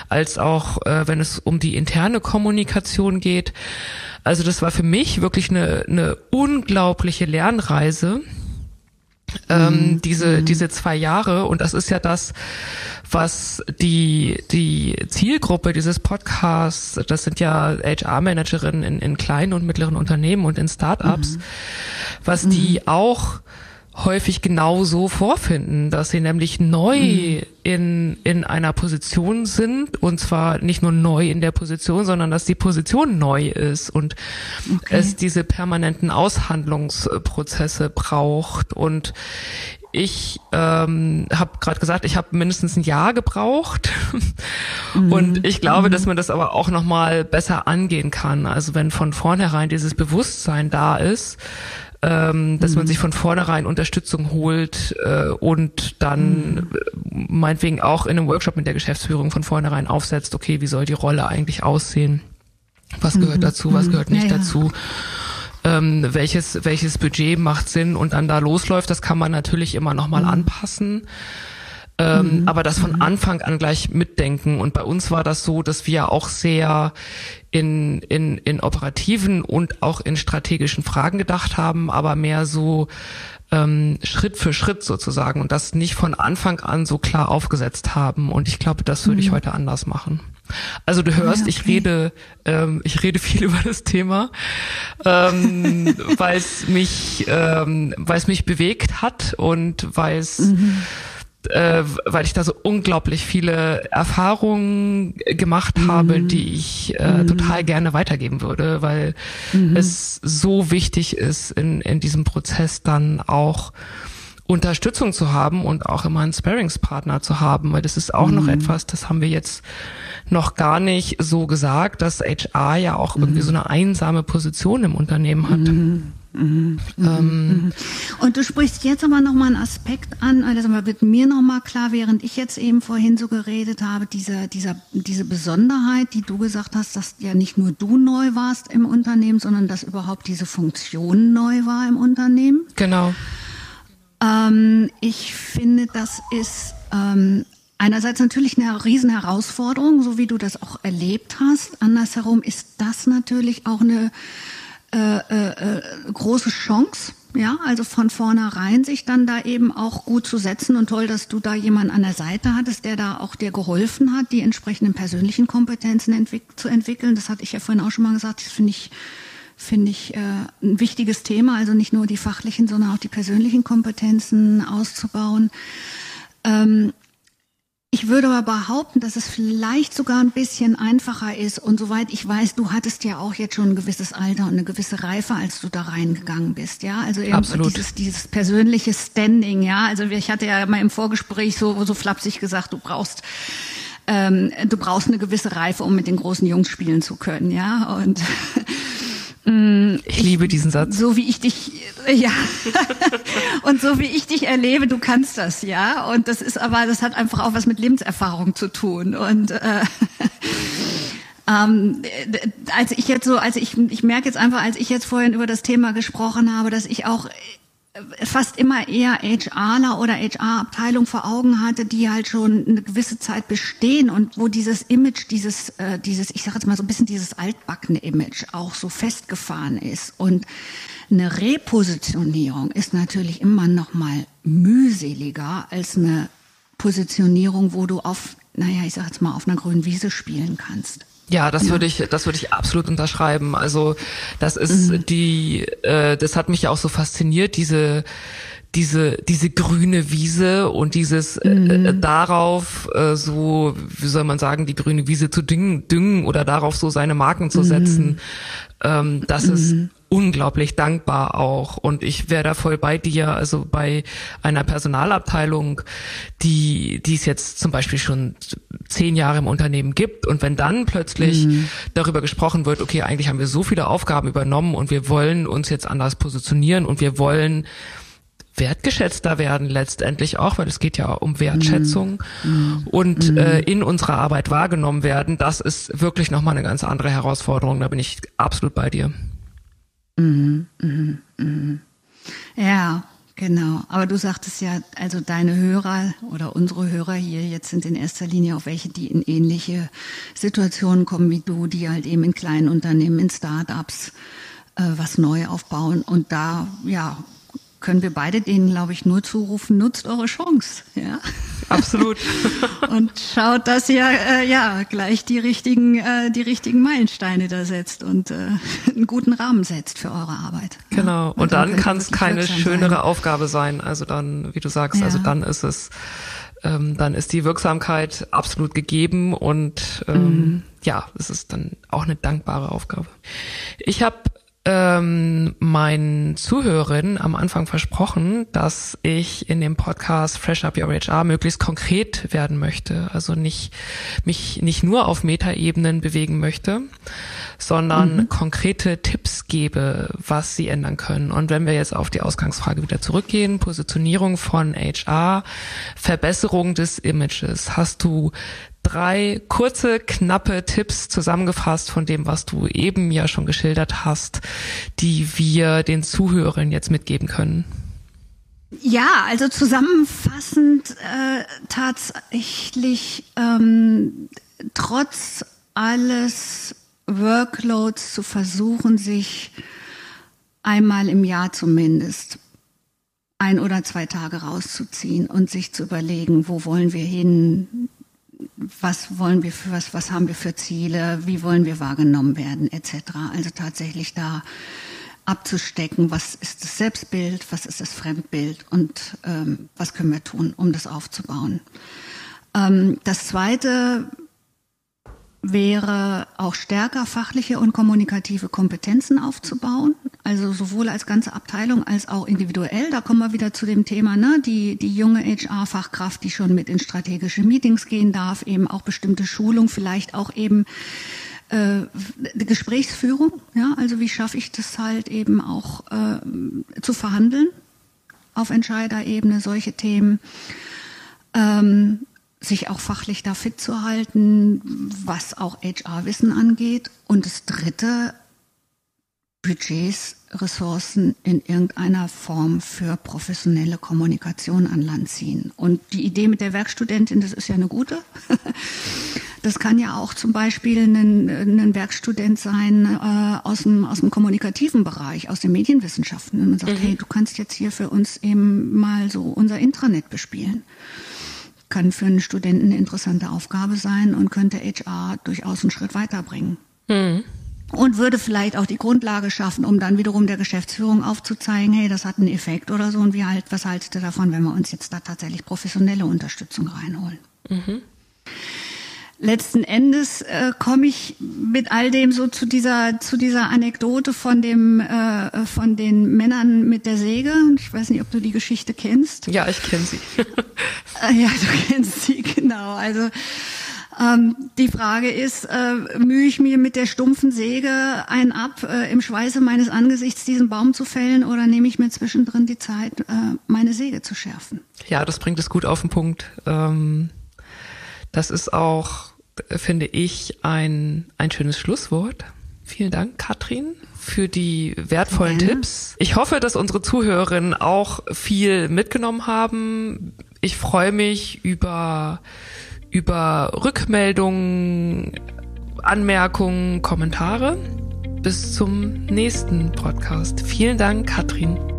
als auch äh, wenn es um die interne Kommunikation geht. Also das war für mich wirklich eine, eine unglaubliche Lernreise ähm, mhm. diese, mhm. diese zwei Jahre. Und das ist ja das, was die, die Zielgruppe dieses Podcasts, das sind ja HR-Managerinnen in, in kleinen und mittleren Unternehmen und in Startups, mhm. was die mhm. auch häufig genau so vorfinden, dass sie nämlich neu mhm. in, in einer Position sind und zwar nicht nur neu in der Position, sondern dass die Position neu ist und okay. es diese permanenten Aushandlungsprozesse braucht und ich ähm, habe gerade gesagt, ich habe mindestens ein Jahr gebraucht mhm. und ich glaube, mhm. dass man das aber auch noch mal besser angehen kann. Also wenn von vornherein dieses Bewusstsein da ist, ähm, dass mhm. man sich von vornherein Unterstützung holt äh, und dann mhm. meinetwegen auch in einem Workshop mit der Geschäftsführung von vornherein aufsetzt, okay, wie soll die Rolle eigentlich aussehen? Was gehört mhm. dazu, was mhm. gehört nicht ja, dazu? Ähm, welches, welches Budget macht Sinn und dann da losläuft, das kann man natürlich immer nochmal mhm. anpassen. Ähm, mhm. aber das von mhm. Anfang an gleich mitdenken. Und bei uns war das so, dass wir auch sehr in, in, in operativen und auch in strategischen Fragen gedacht haben, aber mehr so ähm, Schritt für Schritt sozusagen und das nicht von Anfang an so klar aufgesetzt haben. Und ich glaube, das würde mhm. ich heute anders machen. Also du hörst, ja, okay. ich rede, ähm, ich rede viel [laughs] über das Thema, ähm, weil es mich, ähm, weil es mich bewegt hat und weil es mhm äh, weil ich da so unglaublich viele Erfahrungen gemacht mhm. habe, die ich äh, mhm. total gerne weitergeben würde, weil mhm. es so wichtig ist, in, in diesem Prozess dann auch Unterstützung zu haben und auch immer einen Sparingspartner zu haben, weil das ist auch noch mhm. etwas, das haben wir jetzt noch gar nicht so gesagt, dass HR ja auch irgendwie mhm. so eine einsame Position im Unternehmen hat. Mhm. Ähm, und du sprichst jetzt aber noch mal einen Aspekt an, also wird mir noch mal klar, während ich jetzt eben vorhin so geredet habe, diese, dieser, diese Besonderheit, die du gesagt hast, dass ja nicht nur du neu warst im Unternehmen, sondern dass überhaupt diese Funktion neu war im Unternehmen. Genau. Ähm, ich finde, das ist ähm, einerseits natürlich eine Riesenherausforderung, so wie du das auch erlebt hast. Andersherum ist das natürlich auch eine äh, äh, große Chance. Ja, also von vornherein sich dann da eben auch gut zu setzen und toll, dass du da jemanden an der Seite hattest, der da auch dir geholfen hat, die entsprechenden persönlichen Kompetenzen entwick zu entwickeln. Das hatte ich ja vorhin auch schon mal gesagt. Das finde ich finde ich äh, ein wichtiges Thema, also nicht nur die fachlichen, sondern auch die persönlichen Kompetenzen auszubauen. Ähm, ich würde aber behaupten, dass es vielleicht sogar ein bisschen einfacher ist. Und soweit ich weiß, du hattest ja auch jetzt schon ein gewisses Alter und eine gewisse Reife, als du da reingegangen bist. Ja, also Absolut. dieses, dieses persönliche Standing. Ja, also ich hatte ja mal im Vorgespräch so, so flapsig gesagt, du brauchst ähm, du brauchst eine gewisse Reife, um mit den großen Jungs spielen zu können. Ja, und ich, liebe diesen Satz. So wie ich dich, ja. [laughs] und so wie ich dich erlebe, du kannst das, ja. Und das ist aber, das hat einfach auch was mit Lebenserfahrung zu tun. Und äh, [laughs] ähm, als ich jetzt so, als ich, ich merke jetzt einfach, als ich jetzt vorhin über das Thema gesprochen habe, dass ich auch fast immer eher HRler oder HR-Abteilung vor Augen hatte, die halt schon eine gewisse Zeit bestehen und wo dieses Image, dieses, äh, dieses, ich sage jetzt mal so ein bisschen dieses altbackene Image auch so festgefahren ist. Und eine Repositionierung ist natürlich immer noch mal mühseliger als eine Positionierung, wo du auf, naja, ich sage jetzt mal, auf einer grünen Wiese spielen kannst. Ja, das würde ich, das würde ich absolut unterschreiben. Also das ist mhm. die, äh, das hat mich ja auch so fasziniert, diese diese diese grüne Wiese und dieses äh, mhm. äh, darauf äh, so wie soll man sagen die grüne Wiese zu düngen, düngen oder darauf so seine Marken zu setzen mhm. ähm, das ist mhm unglaublich dankbar auch und ich wäre da voll bei dir, also bei einer Personalabteilung, die die es jetzt zum Beispiel schon zehn Jahre im Unternehmen gibt und wenn dann plötzlich mhm. darüber gesprochen wird, okay, eigentlich haben wir so viele Aufgaben übernommen und wir wollen uns jetzt anders positionieren und wir wollen wertgeschätzter werden letztendlich auch, weil es geht ja um Wertschätzung mhm. und mhm. Äh, in unserer Arbeit wahrgenommen werden, das ist wirklich nochmal eine ganz andere Herausforderung, da bin ich absolut bei dir. Mhm, mhm, mhm. Ja, genau. Aber du sagtest ja, also deine Hörer oder unsere Hörer hier jetzt sind in erster Linie auch welche, die in ähnliche Situationen kommen wie du, die halt eben in kleinen Unternehmen, in Startups äh, was neu aufbauen und da ja können wir beide denen, glaube ich, nur zurufen, nutzt eure Chance. Ja. Absolut. [laughs] und schaut, dass ihr äh, ja gleich die richtigen, äh, die richtigen Meilensteine da setzt und äh, [laughs] einen guten Rahmen setzt für eure Arbeit. Genau. Ja. Und, und, dann, kann es keine schönere sein. Aufgabe sein. Also dann, wie du sagst, also ja. also dann ist es ähm, dann ist die Wirksamkeit absolut gegeben und ähm, mhm. ja, es ist dann auch eine dankbare Aufgabe. Ich habe ähm, meinen Zuhörerinnen am Anfang versprochen, dass ich in dem Podcast Fresh Up Your HR möglichst konkret werden möchte. Also nicht, mich nicht nur auf Metaebenen bewegen möchte, sondern mhm. konkrete Tipps gebe, was sie ändern können. Und wenn wir jetzt auf die Ausgangsfrage wieder zurückgehen, Positionierung von HR, Verbesserung des Images, hast du drei kurze, knappe Tipps zusammengefasst von dem, was du eben ja schon geschildert hast, die wir den Zuhörern jetzt mitgeben können? Ja, also zusammenfassend äh, tatsächlich ähm, trotz alles Workloads zu versuchen, sich einmal im Jahr zumindest ein oder zwei Tage rauszuziehen und sich zu überlegen, wo wollen wir hin, was wollen wir für was, was haben wir für Ziele, wie wollen wir wahrgenommen werden, etc. Also tatsächlich da abzustecken, was ist das Selbstbild, was ist das Fremdbild und ähm, was können wir tun, um das aufzubauen. Ähm, das Zweite wäre auch stärker fachliche und kommunikative Kompetenzen aufzubauen. Also sowohl als ganze Abteilung als auch individuell. Da kommen wir wieder zu dem Thema, ne? die, die junge HR-Fachkraft, die schon mit in strategische Meetings gehen darf, eben auch bestimmte Schulung, vielleicht auch eben äh, Gesprächsführung. Ja? Also wie schaffe ich das halt eben auch äh, zu verhandeln auf Entscheiderebene, solche Themen. Ähm, sich auch fachlich da fit zu halten, was auch HR-Wissen angeht. Und das Dritte, Budgets, Ressourcen in irgendeiner Form für professionelle Kommunikation an Land ziehen. Und die Idee mit der Werkstudentin, das ist ja eine gute. [laughs] Das kann ja auch zum Beispiel ein, ein Werkstudent sein äh, aus, dem, aus dem kommunikativen Bereich, aus den Medienwissenschaften. Und man sagt, mhm. hey, du kannst jetzt hier für uns eben mal so unser Intranet bespielen kann für einen Studenten eine interessante Aufgabe sein und könnte HR durchaus einen Schritt weiterbringen. Mhm. Und würde vielleicht auch die Grundlage schaffen, um dann wiederum der Geschäftsführung aufzuzeigen, hey, das hat einen Effekt oder so und wie halt, was haltet ihr davon, wenn wir uns jetzt da tatsächlich professionelle Unterstützung reinholen? Mhm letzten Endes äh, komme ich mit all dem so zu dieser zu dieser Anekdote von dem äh, von den Männern mit der Säge. Ich weiß nicht, ob du die Geschichte kennst. Ja, ich kenne sie. äh, [laughs] ja, du kennst sie genau. Also ähm, die Frage ist, äh, mühe ich mir mit der stumpfen Säge ein ab, äh, im Schweiße meines Angesichts diesen Baum zu fällen oder nehme ich mir zwischendrin die Zeit, äh, meine Säge zu schärfen? Ja, das bringt es gut auf den Punkt. Ähm das ist auch, finde ich, ein, ein schönes Schlusswort. Vielen Dank, Katrin, für die wertvollen ja. Tipps. Ich hoffe, dass unsere Zuhörerinnen auch viel mitgenommen haben. Ich freue mich über, über Rückmeldungen, Anmerkungen, Kommentare. Bis zum nächsten Podcast. Vielen Dank, Katrin.